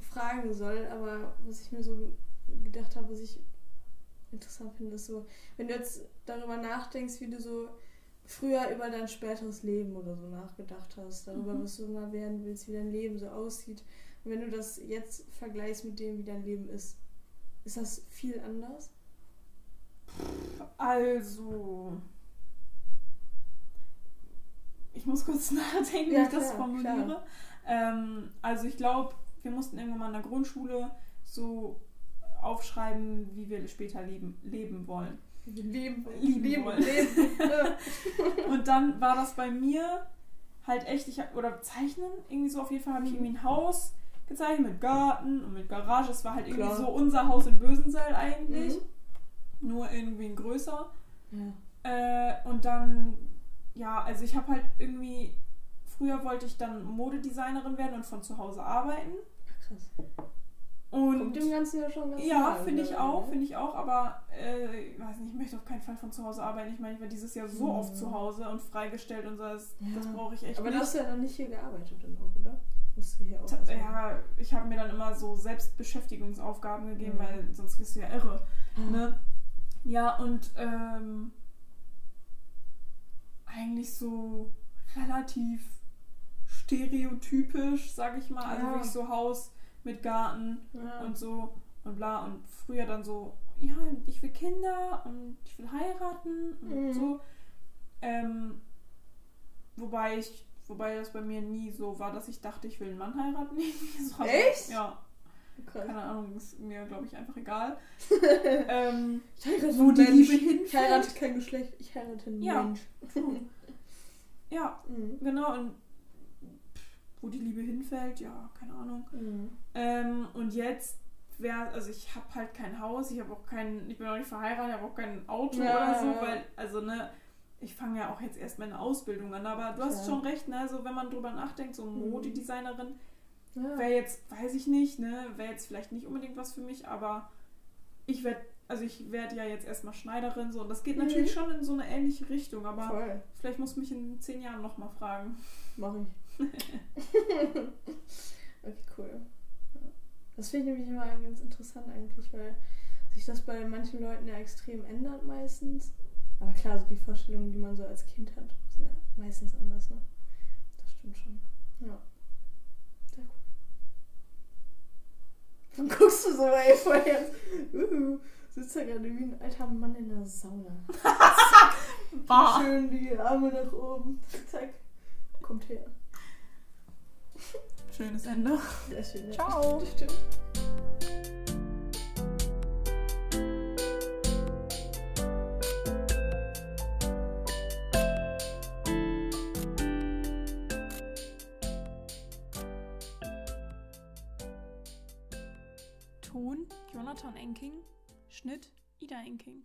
fragen soll, aber was ich mir so gedacht habe, was ich interessant finde, ist so, wenn du jetzt darüber nachdenkst, wie du so früher über dein späteres Leben oder so nachgedacht hast, darüber, Mhm. was du mal werden willst, wie dein Leben so aussieht. Und wenn du das jetzt vergleichst mit dem, wie dein Leben ist, ist das viel anders? Also. Ich muss kurz *laughs* nachdenken, Ja, wie ich das klar, formuliere. Ähm, also ich glaube, wir mussten irgendwann mal in der Grundschule so aufschreiben, wie wir später leben, leben wollen. Leben, Lieben leben, wollen. leben. *laughs* Und dann war das bei mir halt echt, ich hab, oder zeichnen, irgendwie so auf jeden Fall habe ich irgendwie ein Haus gezeichnet mit Garten und mit Garage. Es war halt irgendwie Klar. so unser Haus in Bösenseil eigentlich, Mhm. nur irgendwie ein größer. Ja. Äh, und dann, ja, also ich habe halt irgendwie, früher wollte ich dann Modedesignerin werden und von zu Hause arbeiten. Ach, krass. Und Kommt dem Ganzen ja schon ganz ja, finde ich oder? auch, finde ich auch, aber äh, ich weiß nicht, ich möchte auf keinen Fall von zu Hause arbeiten. Ich meine, ich war dieses Jahr so Mhm. oft zu Hause und freigestellt und so, das, Ja. das brauche ich echt Aber nicht. du hast ja dann nicht hier gearbeitet dann auch, oder? Musst du hier auch. Ta- ja, ich habe mir dann immer so Selbstbeschäftigungsaufgaben gegeben, Mhm. weil sonst wirst du ja irre. Ah. Ne? Ja, und ähm, eigentlich so relativ stereotypisch, sag ich mal. Also Ja. wirklich so Haus mit Garten Ja. und so und bla. Und früher dann so, ja, ich will Kinder und ich will heiraten und Mhm. so. Ähm, wobei ich, wobei das bei mir nie so war, dass ich dachte, ich will einen Mann heiraten. *laughs* So. Echt? Ja, Krass. keine Ahnung, ist mir, glaube ich, einfach egal. *laughs* ähm, Ich heirate Wo die. Liebe Ich hinfällt. heirate kein Geschlecht, ich heirate einen Ja. Mensch. ja, *laughs* Mhm. genau. Und wo die Liebe hinfällt, ja, keine Ahnung. Mhm. Ähm, und jetzt wäre, also ich habe halt kein Haus, ich habe auch kein, ich bin auch nicht verheiratet, ich habe auch kein Auto Ja, oder so, ja. weil, also ne, ich fange ja auch jetzt erst meine Ausbildung an, aber du hast schon recht, ne, also wenn man drüber nachdenkt, so Mhm. Modedesignerin wäre jetzt, weiß ich nicht, ne, wäre jetzt vielleicht nicht unbedingt was für mich, aber ich werde, also ich werde ja jetzt erstmal Schneiderin, so, und das geht Mhm. natürlich schon in so eine ähnliche Richtung, aber Voll. vielleicht muss mich in zehn Jahren nochmal fragen. Mach ich. *laughs* okay, cool. Das finde ich nämlich immer ganz interessant eigentlich, weil sich das bei manchen Leuten ja extrem ändert meistens. Aber klar, so die Vorstellungen, die man so als Kind hat, sind ja meistens anders, ne? Das stimmt schon. Ja. Sehr cool. Warum guckst du so, ey, jetzt? Uh, sitzt da gerade wie ein alter Mann in der Sauna. *laughs* Schön die Arme nach oben. Zack. Kommt her. Schönes Ende. Sehr schön. Ciao. Das stimmt. Ton Jonathan Enking, Schnitt Ida Enking.